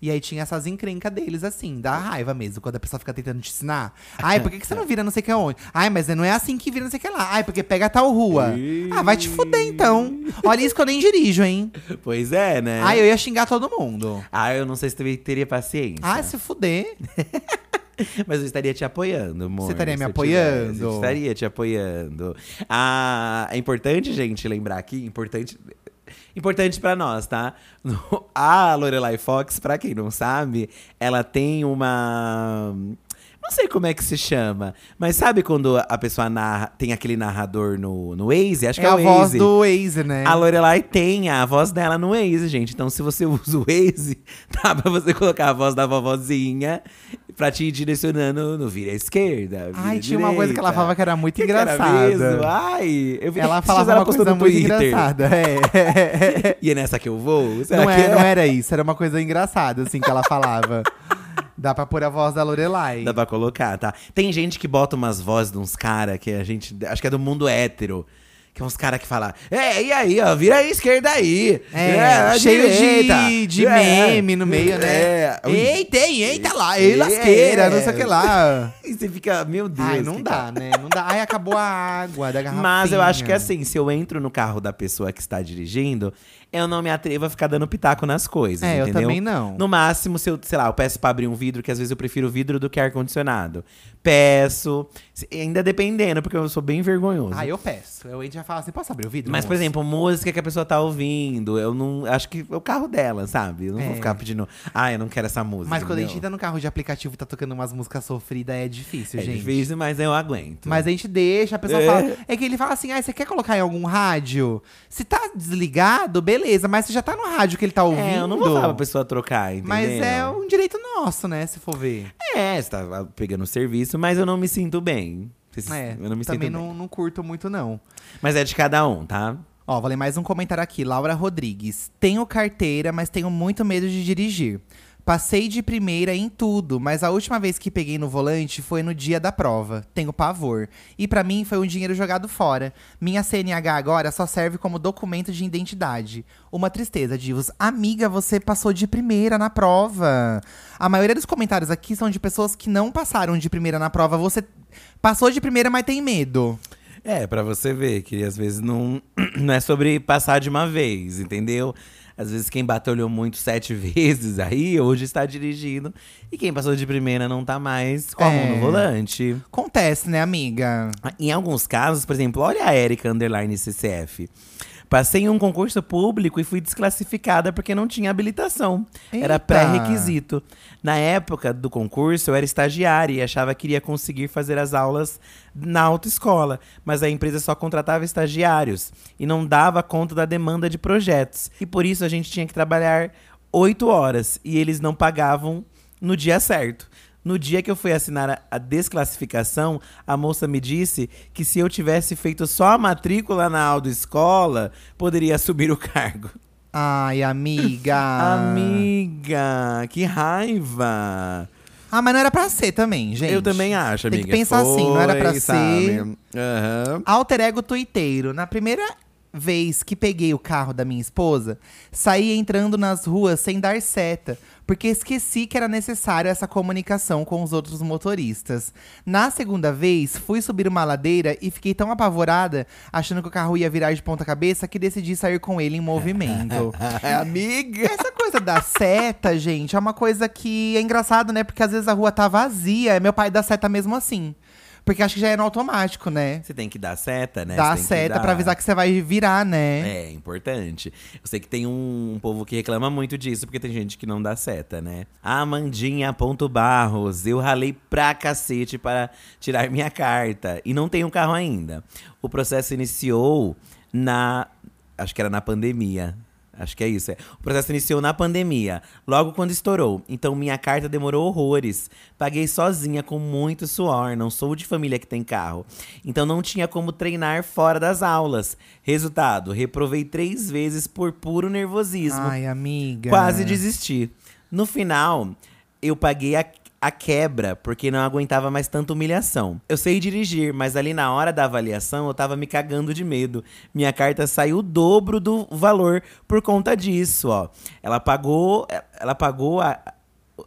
E aí tinha essas encrencas deles, assim, dá raiva mesmo, quando a pessoa fica tentando te ensinar. Ai, por que, que você não vira não sei que onde? Ai, mas não é assim que vira não sei que lá. Ai, porque pega tal rua. Ah, vai te fuder então. Olha isso que eu nem dirijo, hein? Pois é, né? Ai, eu ia xingar todo mundo. Ah, eu não sei se tu teria paciência. Ai, se fuder. Mas eu estaria te apoiando, amor. Você estaria me apoiando? tivesse, eu estaria te apoiando. Ah, é importante, gente, lembrar aqui, importante. Importante pra nós, tá? A Lorelai Fox, pra quem não sabe, ela tem uma. Não sei como é que se chama, mas sabe quando a pessoa narra, tem aquele narrador no, no Waze? Acho que é é, a o voz Waze. do Waze, né? A Lorelai tem a voz dela no Waze, gente. Então, se você usa o Waze, dá pra você colocar a voz da vovozinha pra te ir direcionando no vira à esquerda. Vira Ai, tinha uma coisa que ela falava que era muito Que que era engraçada. mesmo? Ai, eu vi Ela falava dias uma coisa muito engraçada. É. E é nessa que eu vou? Será Não, que é, não era isso, era uma coisa engraçada, assim, que ela falava. Dá pra pôr a voz da Lorelai. Dá pra colocar, tá? Tem gente que bota umas vozes de uns caras que a gente. Acho que é do mundo hétero. Que é uns caras que falam, é, e aí, ó, vira a esquerda aí. É, à cheio de, direita. de É. meme no meio, né? É. Eita, hein, eita lá, ei, lasqueira, não sei o que lá. E você fica, meu Deus. Ai, não dá, né? Não dá. Ai, acabou a água da garrafinha. Mas eu acho que assim, se eu entro no carro da pessoa que está dirigindo, eu não me atrevo a ficar dando pitaco nas coisas, É, eu entendeu? também não. No máximo, se eu, sei lá, eu peço pra abrir um vidro, que às vezes eu prefiro vidro do que ar-condicionado. Peço, ainda dependendo, porque eu sou bem vergonhoso. Ah, eu peço. Eu já falo assim, posso abrir o vidro? Mas, por moço? exemplo, música que a pessoa tá ouvindo, eu não. Acho que é o carro dela, sabe? Eu não É. vou ficar pedindo. Ah, eu não quero essa música. Mas quando a gente entra no carro de aplicativo e tá tocando umas músicas sofridas, é difícil, É gente. difícil, mas eu aguento. Mas a gente deixa, a pessoa É. fala. É que ele fala assim: ah, você quer colocar em algum rádio? Se tá desligado, beleza, mas você já tá no rádio que ele tá ouvindo. É, eu não vou falar pra pessoa trocar, entendeu? Mas é um direito nosso, né? Se for ver. É, você tá pegando o serviço, mas eu não me sinto bem. É, eu não me também não, não curto muito, não. Mas é de cada um, tá? Ó, vou ler mais um comentário aqui. Laura Rodrigues. Tenho carteira, mas tenho muito medo de dirigir. Passei de primeira em tudo, mas a última vez que peguei no volante foi no dia da prova. Tenho pavor. E pra mim foi um dinheiro jogado fora. Minha CNH agora só serve como documento de identidade. Uma tristeza, Divos. Amiga, você passou de primeira na prova. A maioria dos comentários aqui são de pessoas que não passaram de primeira na prova. Você passou de primeira, mas tem medo. É, pra você ver que às vezes não, não é sobre passar de uma vez, entendeu? Às vezes quem batalhou muito sete vezes aí, hoje está dirigindo. E quem passou de primeira não tá mais com a mão É. no volante. Acontece, né, amiga? Em alguns casos, por exemplo, olha a Erika Underline CCF. Passei em um concurso público e fui desclassificada porque não tinha habilitação. Era Eita. pré-requisito. Na época do concurso, eu era estagiária e achava que iria conseguir fazer as aulas na autoescola, mas a empresa só contratava estagiários e não dava conta da demanda de projetos. E por isso a gente tinha que trabalhar oito horas e eles não pagavam no dia certo. No dia que eu fui assinar a- desclassificação, a moça me disse que se eu tivesse feito só a matrícula na autoescola, poderia assumir o cargo. Ai, amiga. Amiga, que raiva! Ah, mas não era pra ser também, gente. Eu também acho, Tem amiga. que pensar assim, não era pra Foi, ser. sabe? Aham. Alter ego tuiteiro. Na primeira vez que peguei o carro da minha esposa, saí entrando nas ruas sem dar seta, porque esqueci que era necessário essa comunicação com os outros motoristas. Na segunda vez, fui subir uma ladeira e fiquei tão apavorada, achando que o carro ia virar de ponta cabeça, que decidi sair com ele em movimento. Amiga! Essa coisa da seta, gente, é uma coisa que é engraçado, né? Porque às vezes a rua tá vazia, meu pai dá seta mesmo assim. Porque acho que já é no automático, né? Você tem que dar seta, né? Dá seta dar- pra avisar que você vai virar, né? É, importante. Eu sei que tem um, povo que reclama muito disso, porque tem gente que não dá seta, né? Amandinha ponto Barros, eu ralei pra cacete para tirar minha carta. E não tenho carro ainda. O processo iniciou na. Acho que era na pandemia. Acho que é isso. É. O processo iniciou na pandemia, logo quando estourou. Então minha carta demorou horrores. Paguei sozinha com muito suor. Não sou de família que tem carro. Então não tinha como treinar fora das aulas. Resultado: reprovei três vezes por puro nervosismo. Ai, amiga. Quase desisti. No final, eu paguei a, a quebra porque não aguentava mais tanta humilhação. Eu sei dirigir, mas ali na hora da avaliação eu tava me cagando de medo. Minha carta saiu o dobro do valor por conta disso, ó. Ela pagou, ela pagou a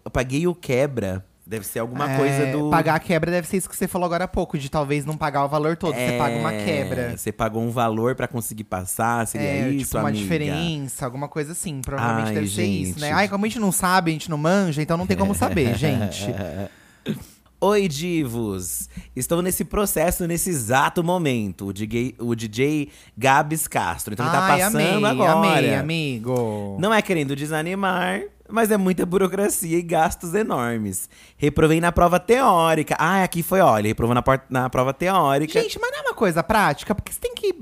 eu paguei o quebra. Deve ser alguma É, coisa do Pagar a quebra deve ser isso que você falou agora há pouco, de talvez não pagar o valor todo. Você paga uma É, quebra. Você pagou um valor pra conseguir passar, seria É, isso, tipo, uma amiga? diferença, alguma coisa assim. Provavelmente Ai, deve ser isso, né? gente. Ai, como a gente não sabe, a gente não manja, então não tem como saber, gente. Oi, divos! Estou nesse processo nesse exato momento. O DJ, o DJ Gabs Castro. Então ele tá Ai, passando amei, agora. amei, amigo. Não é querendo desanimar, mas é muita burocracia e gastos enormes. Reprovei na prova teórica. Ah, aqui foi, olha, reprovou na, na prova teórica. Gente, mas não é uma coisa prática? Porque você tem que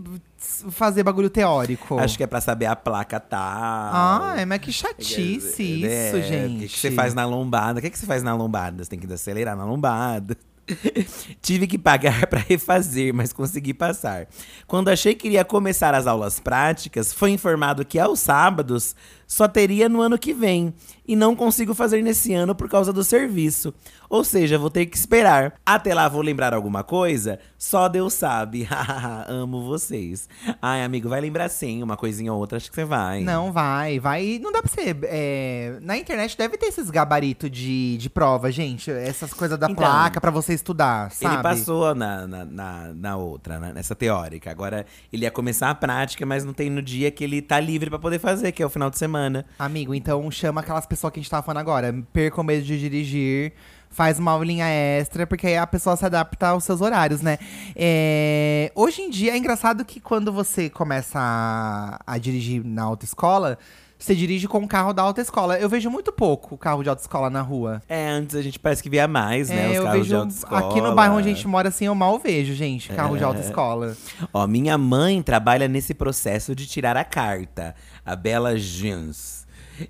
fazer bagulho teórico. Acho que é pra saber a placa tal. Ai, mas que chatice É, isso, O gente. que, que você faz na lombada? O que, que você faz na lombada? Você tem que acelerar na lombada. Tive que pagar para refazer, mas consegui passar. Quando achei que iria começar as aulas práticas, foi informado que aos sábados só teria no ano que vem. E não consigo fazer nesse ano por causa do serviço. Ou seja, vou ter que esperar. Até lá vou lembrar alguma coisa? Só Deus sabe. Amo vocês. Ai, amigo, vai lembrar sim, uma coisinha ou outra, acho que você vai. Não, vai, vai. Não dá pra ser. é, na internet deve ter esses gabaritos de, de prova, gente. Essas coisas da Então, placa pra você estudar, sabe? Ele passou na, na, na, na outra, né? nessa teórica. Agora ele ia começar a prática, mas não tem no dia que ele tá livre pra poder fazer, que é o final de semana. Amigo, então chama aquelas pessoas que a gente tava falando agora. Perca o medo de dirigir. Faz uma aulinha extra, porque aí a pessoa se adapta aos seus horários, né? É, Hoje em dia é engraçado que quando você começa a, a dirigir na autoescola, você dirige com o carro da autoescola. Eu vejo muito pouco carro de autoescola na rua. É, antes a gente parece que via mais, né? É, Os eu carros vejo de autoescola. aqui no bairro onde a gente mora assim, eu mal vejo, gente, carro É. de autoescola. Ó, minha mãe trabalha nesse processo de tirar a carta, a Bela Jeans.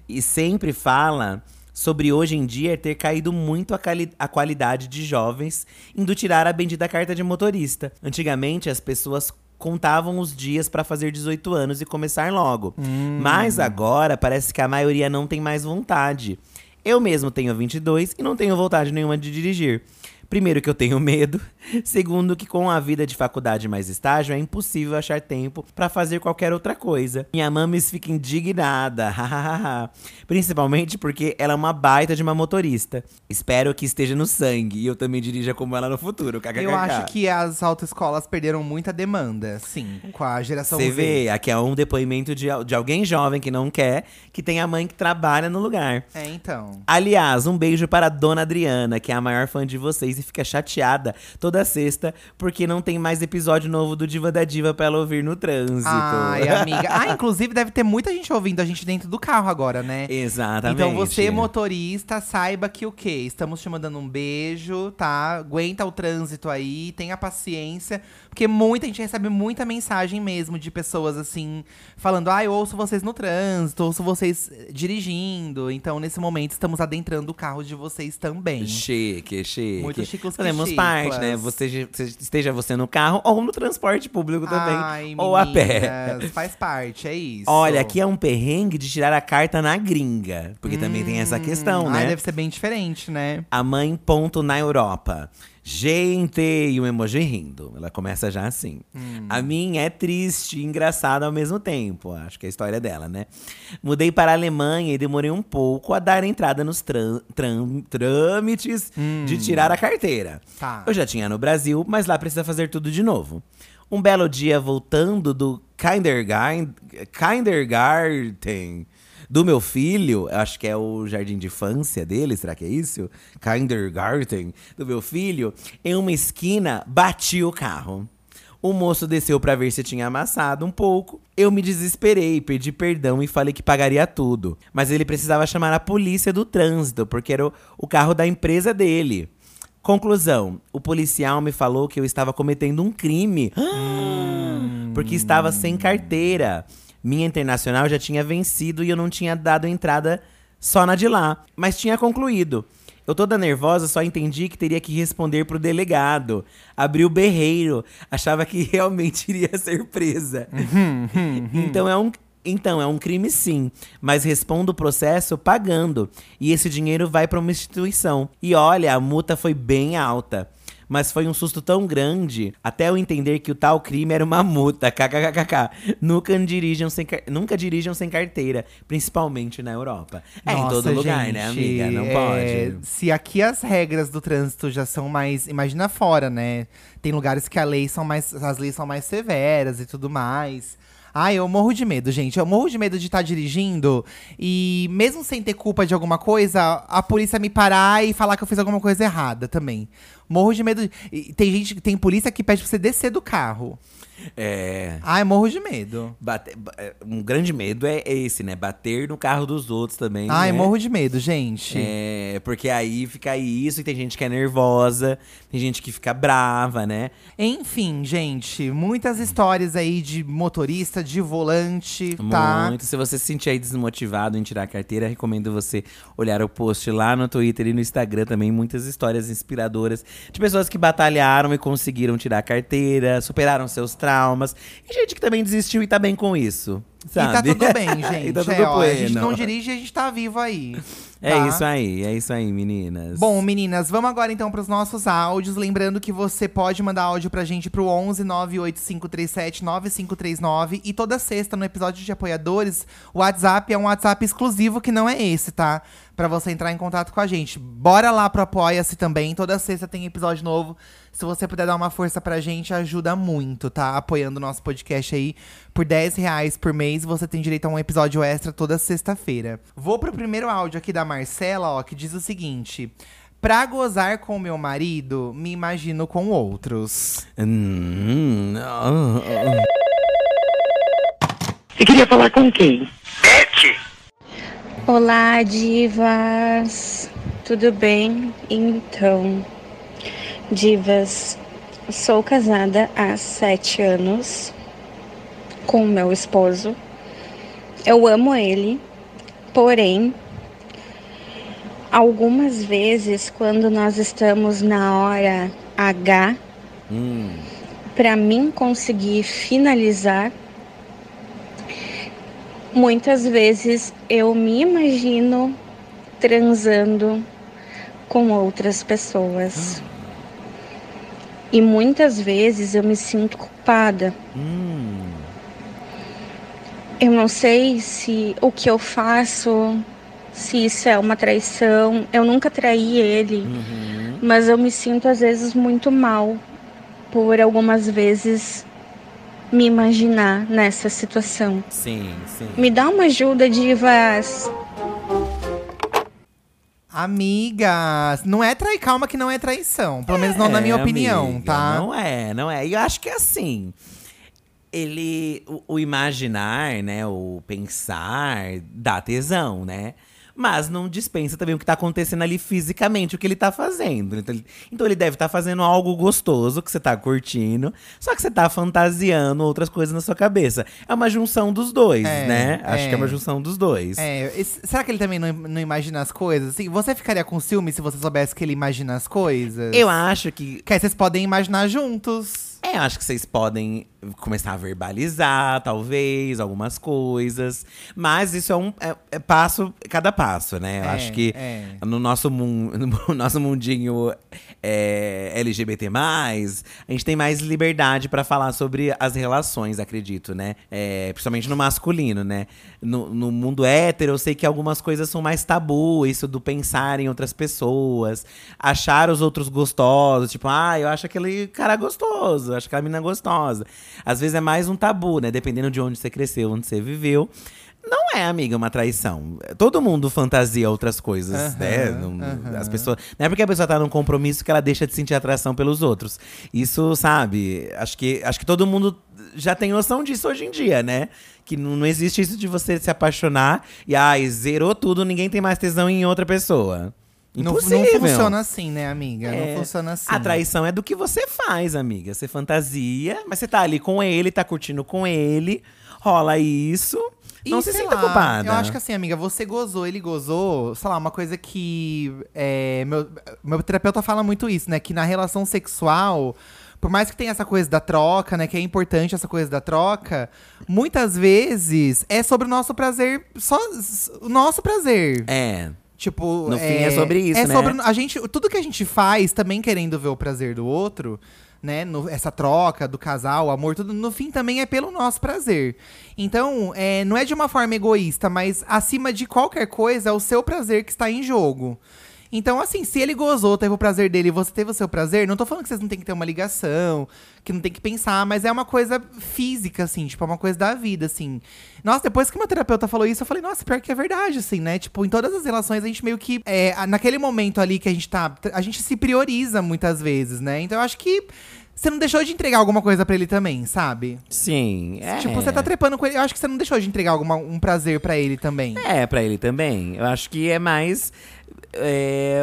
E sempre fala sobre hoje em dia ter caído muito a, a qualidade de jovens indo tirar a bendita carta de motorista. Antigamente, as pessoas contavam os dias pra fazer 18 anos e começar logo. Mas agora parece que a maioria não tem mais vontade. Eu mesmo tenho 22 e não tenho vontade nenhuma de dirigir. Primeiro que eu tenho medo, segundo que com a vida de faculdade mais estágio é impossível achar tempo pra fazer qualquer outra coisa. Minha mames fica indignada, principalmente porque ela é uma baita de uma motorista. Espero que esteja no sangue e eu também dirija como ela no futuro. Eu acho que as autoescolas perderam muita demanda, sim, com a geração Você vê, aqui é um depoimento de, de alguém jovem que não quer, que tem a mãe que trabalha no lugar. É, então. Aliás, um beijo para a dona Adriana, que é a maior fã de vocês e fica chateada toda sexta porque não tem mais episódio novo do Diva da Diva pra ela ouvir no trânsito. Ai, amiga. Ah, inclusive deve ter muita gente ouvindo a gente dentro do carro agora, né? Exatamente. Então você, motorista, saiba que o quê? Estamos te mandando um beijo, tá? Aguenta o trânsito aí, tenha paciência. Porque muita gente recebe muita mensagem mesmo de pessoas assim, falando: ah, eu ouço vocês no trânsito, ouço vocês eh, dirigindo. Então, nesse momento, estamos adentrando o carro de vocês também. Chique, chique. Muito chicos Fazemos parte, né? Você, esteja você no carro ou no transporte público também. Ai, ou a pé. Faz parte, é isso. Olha, aqui é um perrengue de tirar a carta na gringa. Porque também tem essa questão, Hum, né? Ai, deve ser bem diferente, né? A mãe ponto na Europa. Gente, e um emoji rindo. Ela começa já assim. A minha é triste e engraçada ao mesmo tempo. Acho que é a história dela, né? Mudei para a Alemanha e demorei um pouco a dar entrada nos trâmites de tirar a carteira. Tá. Eu já tinha no Brasil, mas lá precisa fazer tudo de novo. Um belo dia, voltando do kindergarten, kindergarten do meu filho, acho que é o jardim de infância dele, será que é isso? Kindergarten do meu filho, em uma esquina, bati o carro. O moço desceu pra ver se tinha amassado um pouco. Eu me desesperei, pedi perdão e falei que pagaria tudo. Mas ele precisava chamar a polícia do trânsito, porque era o carro da empresa dele. Conclusão: o policial me falou que eu estava cometendo um crime. Porque estava sem carteira. Minha internacional já tinha vencido e eu não tinha dado entrada só na de lá. Mas tinha concluído. Eu toda nervosa só entendi que teria que responder pro delegado. Abri o berreiro. Achava que realmente iria ser presa. então é um. Então, é um crime sim, mas respondo o processo pagando. E esse dinheiro vai para uma instituição. E olha, a multa foi bem alta. Mas foi um susto tão grande, até eu entender que o tal crime era uma multa. KKKK. Nunca dirijam sem, nunca dirijam sem carteira, principalmente na Europa. É em Nossa, todo lugar, né, amiga? Não é, pode. Se aqui as regras do trânsito já são mais. Imagina fora, né? Tem lugares que a lei são mais, as leis são mais severas e tudo mais. Ai, eu morro de medo, gente. Eu morro de medo de estar dirigindo e, mesmo sem ter culpa de alguma coisa, a polícia me parar e falar que eu fiz alguma coisa errada também. Morro de medo. de- Tem gente, tem polícia que pede pra você descer do carro. É. Ai, morro de medo. É, um grande medo é esse, né? Bater no carro dos outros também. Ai, né? morro de medo, gente. É, porque aí fica isso, e tem gente que é nervosa, tem gente que fica brava, né? Enfim, gente, muitas histórias aí de motorista, de volante, tá? Muito. Se você se sentir aí desmotivado em tirar a carteira, recomendo você olhar o post lá no Twitter e no Instagram também. Muitas histórias inspiradoras de pessoas que batalharam e conseguiram tirar a carteira, superaram seus traumas. E gente que também desistiu e tá bem com isso. Sabe? E tá tudo bem, gente. e tá tudo é, ó, a gente não dirige, a gente tá vivo aí. É tá? isso aí, é isso aí, meninas. Bom, meninas, vamos agora então pros nossos áudios. Lembrando que você pode mandar áudio pra gente pro 11 98537 9539. E toda sexta, no episódio de apoiadores, o WhatsApp é um WhatsApp exclusivo que não é esse, tá? Pra você entrar em contato com a gente. Bora lá pro Apoia-se também. Toda sexta tem episódio novo. Se você puder dar uma força pra gente, ajuda muito, tá? Apoiando o nosso podcast aí. Por 10 reais por mês, você tem direito a um episódio extra toda sexta-feira. Vou pro primeiro áudio aqui da Marcela, ó, que diz o seguinte. Pra gozar com meu marido, me imagino com outros. Hum, ah. Você queria falar com quem? Olá, divas! Tudo bem? Então, divas, sou casada há sete anos com meu esposo. Eu amo ele, porém, algumas vezes, quando nós estamos na hora H, Hum. para mim conseguir finalizar, muitas vezes eu me imagino transando com outras pessoas. E muitas vezes eu me sinto culpada. Hum. Eu não sei se o que eu faço, se isso é uma traição. Eu nunca traí ele, Uhum. mas eu me sinto às vezes muito mal por algumas vezes me imaginar nessa situação. Sim, sim. Me dá uma ajuda, divas. Amiga, não é trair, calma que não é traição. Pelo menos não na minha É, opinião, amiga, tá? Não é, não é. E eu acho que é assim. Ele. O, o imaginar, né? O pensar dá tesão, né? Mas não dispensa também o que tá acontecendo ali fisicamente, o que ele tá fazendo. Então ele, então ele deve estar fazendo algo gostoso que você tá curtindo, só que você tá fantasiando outras coisas na sua cabeça. É uma junção dos dois, É, né? Acho é. que é uma junção dos dois. É, esse- será que ele também não, não imagina as coisas? Assim, você ficaria com ciúme se você soubesse que ele imagina as coisas? Eu acho que Que aí vocês podem imaginar juntos. É, acho que vocês podem começar a verbalizar, talvez, algumas coisas. Mas isso é um é, é passo, cada passo, né? Eu É, acho que é. no nosso, mun- no nosso mundinho é, LGBT, a gente tem mais liberdade pra falar sobre as relações, acredito, né? É, principalmente no masculino, né? No, no mundo hétero, eu sei que algumas coisas são mais tabu, isso do pensar em outras pessoas, achar os outros gostosos, tipo, ah, eu acho aquele cara gostoso, acho aquela menina gostosa. Às vezes é mais um tabu, né? Dependendo de onde você cresceu, onde você viveu. Não é, amiga, uma traição. Todo mundo fantasia outras coisas, Aham, né? Não- aham. As pessoas, não é porque a pessoa tá num compromisso que ela deixa de sentir atração pelos outros. Isso, sabe? Acho que, acho que todo mundo já tem noção disso hoje em dia, né? Que não, não existe isso de você se apaixonar e, ai, zerou tudo, ninguém tem mais tesão em outra pessoa. Não, Impossível. não funciona assim, né, amiga? É. Não funciona assim. A traição é do que você faz, amiga. Você fantasia, mas você tá ali com ele, tá curtindo com ele, rola isso. Não E, se sei sinta lá, culpada. Eu acho que assim, amiga, você gozou, ele gozou. Sei lá, uma coisa que. é, meu, meu terapeuta fala muito isso, né? Que na relação sexual. Por mais que tenha essa coisa da troca, né? Que é importante essa coisa da troca. Muitas vezes é sobre o nosso prazer. Só o nosso prazer. É. Tipo, No fim é sobre isso, é né? sobre a gente, tudo que a gente faz também querendo ver o prazer do outro, né? No- essa troca do casal, o amor, tudo no fim também é pelo nosso prazer. Então, é, não é de uma forma egoísta, mas acima de qualquer coisa é o seu prazer que está em jogo. Então, assim, se ele gozou, teve o prazer dele e você teve o seu prazer, não tô falando que vocês não tem que ter uma ligação, que não tem que pensar, mas é uma coisa física, assim, tipo, é uma coisa da vida, assim. Nossa, depois que meu terapeuta falou isso, eu falei, nossa, pior que é verdade, assim, né? Tipo, em todas as relações a gente meio que. É, naquele momento ali que a gente tá. A gente se prioriza muitas vezes, né? Então eu acho que. Você não deixou de entregar alguma coisa pra ele também, sabe? Sim. É. Tipo, você tá trepando com ele. Eu acho que você não deixou de entregar alguma, um prazer pra ele também. É, pra ele também. Eu acho que é mais. É,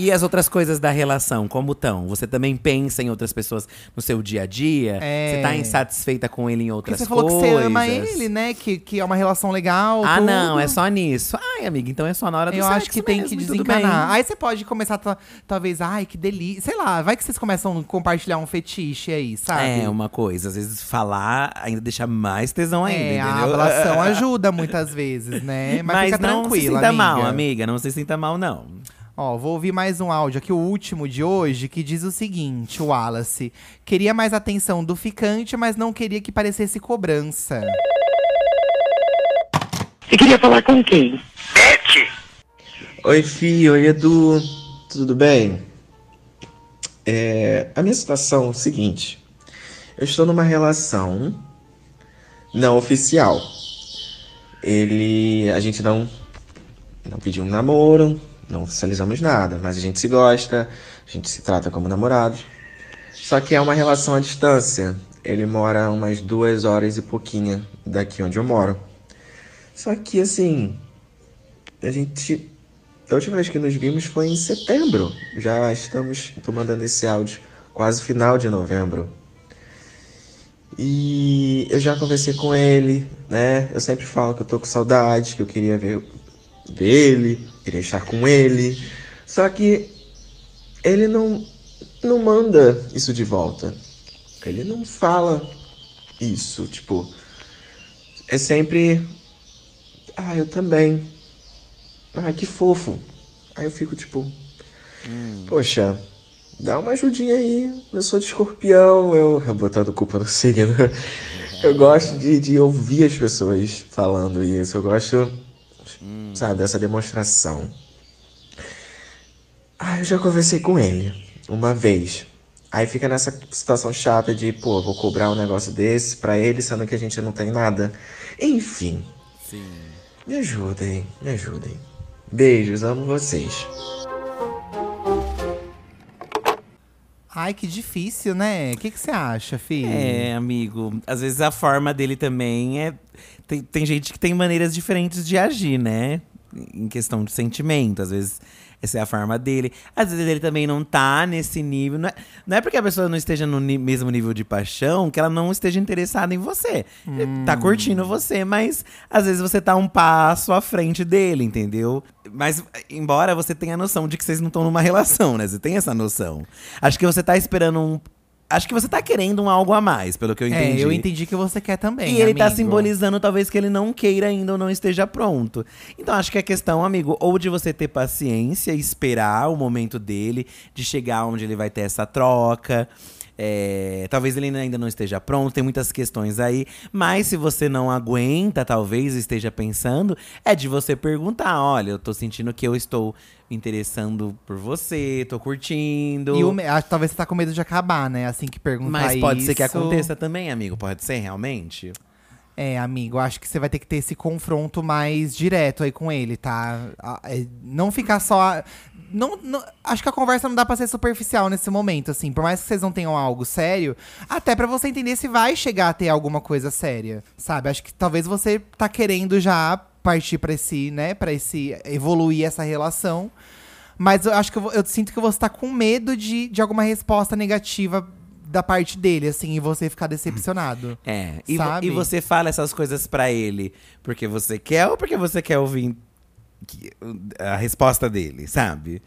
E as outras coisas da relação, como estão? Você também pensa em outras pessoas no seu dia a dia? É. Você tá insatisfeita com ele em outras você falou coisas? que você ama ele, né? Que, que é uma relação legal. Ah, tudo. não, é só nisso. Ai, amiga, então é só na hora do Eu acho que tem mesmo, que desencanar. Aí você pode começar, ta- talvez, ai, que delícia. Sei lá, vai que vocês começam a compartilhar um fetiche aí, sabe? É, uma coisa. Às vezes falar ainda deixa mais tesão ainda, É, a entendeu? ablação ajuda muitas vezes, né? Mas, Mas, fica não se tranquila, sinta amiga. mal, amiga. Não se sinta mal, não. Ó, vou ouvir mais um áudio aqui, o último de hoje, que diz o seguinte, o Wallace. Queria mais atenção do ficante, mas não queria que parecesse cobrança. Você queria falar com quem? Oi, Fih, oi, Edu. Tudo bem? É, a minha situação é o seguinte: eu estou numa relação não oficial. Ele, a gente não não pediu um namoro, não oficializamos nada, mas a gente se gosta, a gente se trata como namorado. Só que é uma relação à distância. Ele mora umas duas horas e pouquinho daqui onde eu moro. Só que assim, a gente a última vez que nos vimos foi em setembro. Já estamos, tô mandando esse áudio quase final de novembro. E eu já conversei com ele, né? Eu sempre falo que eu tô com saudade, que eu queria ver dele, queria estar com ele. Só que ele não não manda isso de volta. Ele não fala isso, tipo, é sempre ah, eu também. Ah, que fofo. Aí eu fico tipo, poxa, dá uma ajudinha aí. Eu sou de escorpião, eu, eu botando culpa no signo. Eu gosto de, de ouvir as pessoas falando isso. Eu gosto, sabe, dessa demonstração. Ah, eu já conversei com ele uma vez. Aí fica nessa situação chata de, pô, vou cobrar um negócio desse pra ele, sendo que a gente não tem nada. Enfim. Sim. Me ajudem, me ajudem. Beijos, amo vocês. Ai, que difícil, né? O que, que você acha, filho? É, amigo. Às vezes a forma dele também é. Tem, tem gente que tem maneiras diferentes de agir, né? Em questão de sentimento. Às vezes essa é a forma dele. Às vezes ele também não tá nesse nível. Não é, não é porque a pessoa não esteja no mesmo nível de paixão que ela não esteja interessada em você. Ele Tá curtindo você, mas às vezes você tá um passo à frente dele, entendeu? Mas, embora você tenha a noção de que vocês não estão numa relação, né? Você tem essa noção. Acho que você tá esperando um. Acho que você tá querendo um algo a mais, pelo que eu entendi. É, eu entendi que você quer também. E ele tá amigo. simbolizando talvez que ele não queira ainda ou não esteja pronto. Então acho que é questão, amigo, ou de você ter paciência, esperar o momento dele, de chegar onde ele vai ter essa troca. É, talvez ele ainda não esteja pronto, tem muitas questões aí. Mas se você não aguenta, talvez esteja pensando, é de você perguntar: olha, eu tô sentindo que eu estou me interessando por você, tô curtindo. E o me- que talvez você tá com medo de acabar, né? Assim que perguntar Mas pode ser que isso. aconteça também, amigo. Pode ser, realmente. É, amigo, acho que você vai ter que ter esse confronto mais direto aí com ele, tá? Ah, é, Não ficar só. Não, não- acho que a conversa não dá pra ser superficial nesse momento, assim. Por mais que vocês não tenham algo sério, até pra você entender se vai chegar a ter alguma coisa séria, sabe? Acho que talvez você tá querendo já partir pra esse, né? Pra esse. evoluir essa relação. Mas eu acho que eu, eu sinto que você tá com medo de, de alguma resposta negativa da parte dele, assim, e você ficar decepcionado. É, e, e você fala essas coisas pra ele porque você quer ou porque você quer ouvir a resposta dele, sabe?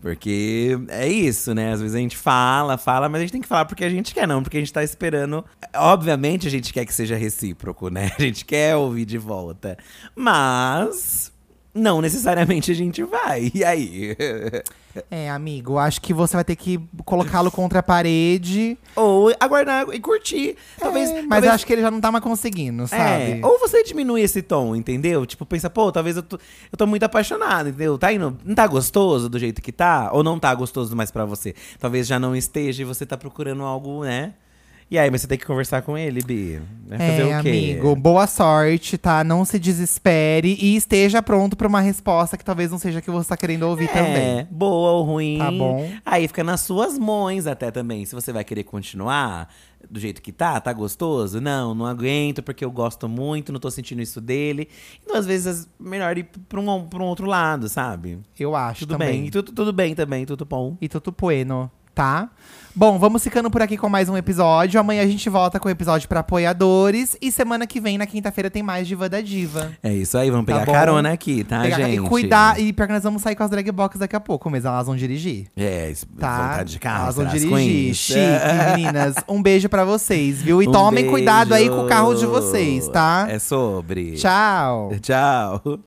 Porque é isso, né? Às vezes a gente fala, fala, mas a gente tem que falar porque a gente quer, não porque a gente tá esperando. Obviamente a gente quer que seja recíproco, né? A gente quer ouvir de volta. Mas não necessariamente a gente vai. E aí? É, amigo, acho que você vai ter que colocá-lo contra a parede. ou aguardar e curtir. Talvez. É, mas talvez acho que ele já não tá mais conseguindo, sabe? É, ou você diminui esse tom, entendeu? Tipo, pensa, pô, talvez eu tô, eu tô muito apaixonado, entendeu? Tá indo, não tá gostoso do jeito que tá? Ou não tá gostoso mais pra você? Talvez já não esteja e você tá procurando algo, né? E aí, mas você tem que conversar com ele, Bi. Vai fazer É, o quê? amigo, boa sorte, tá? Não se desespere e esteja pronto pra uma resposta que talvez não seja a que você tá querendo ouvir É, também. boa ou ruim. Tá bom. Aí fica nas suas mãos até também. Se você vai querer continuar do jeito que tá, tá gostoso? Não, não aguento porque eu gosto muito, não tô sentindo isso dele. Então, às vezes, é melhor ir pra um, pra um outro lado, sabe? Eu acho Tudo também. bem. E tudo, tudo bem também, tudo bom. E tudo bueno, tá? Bom, vamos ficando por aqui com mais um episódio. Amanhã a gente volta com o episódio pra apoiadores. E semana que vem, na quinta-feira, tem mais Diva da Diva. É isso aí, vamos Tá pegar bom. carona aqui, tá, Pegar- gente? E cuidar. E pior que nós vamos sair com as drag box daqui a pouco, mas elas vão dirigir. É, Tá? vontade de carro, Elas vão dirigir. Chique, meninas. Um beijo pra vocês, viu? E Um tomem cuidado aí com o beijo. carro de vocês, tá? É sobre. Tchau. Tchau.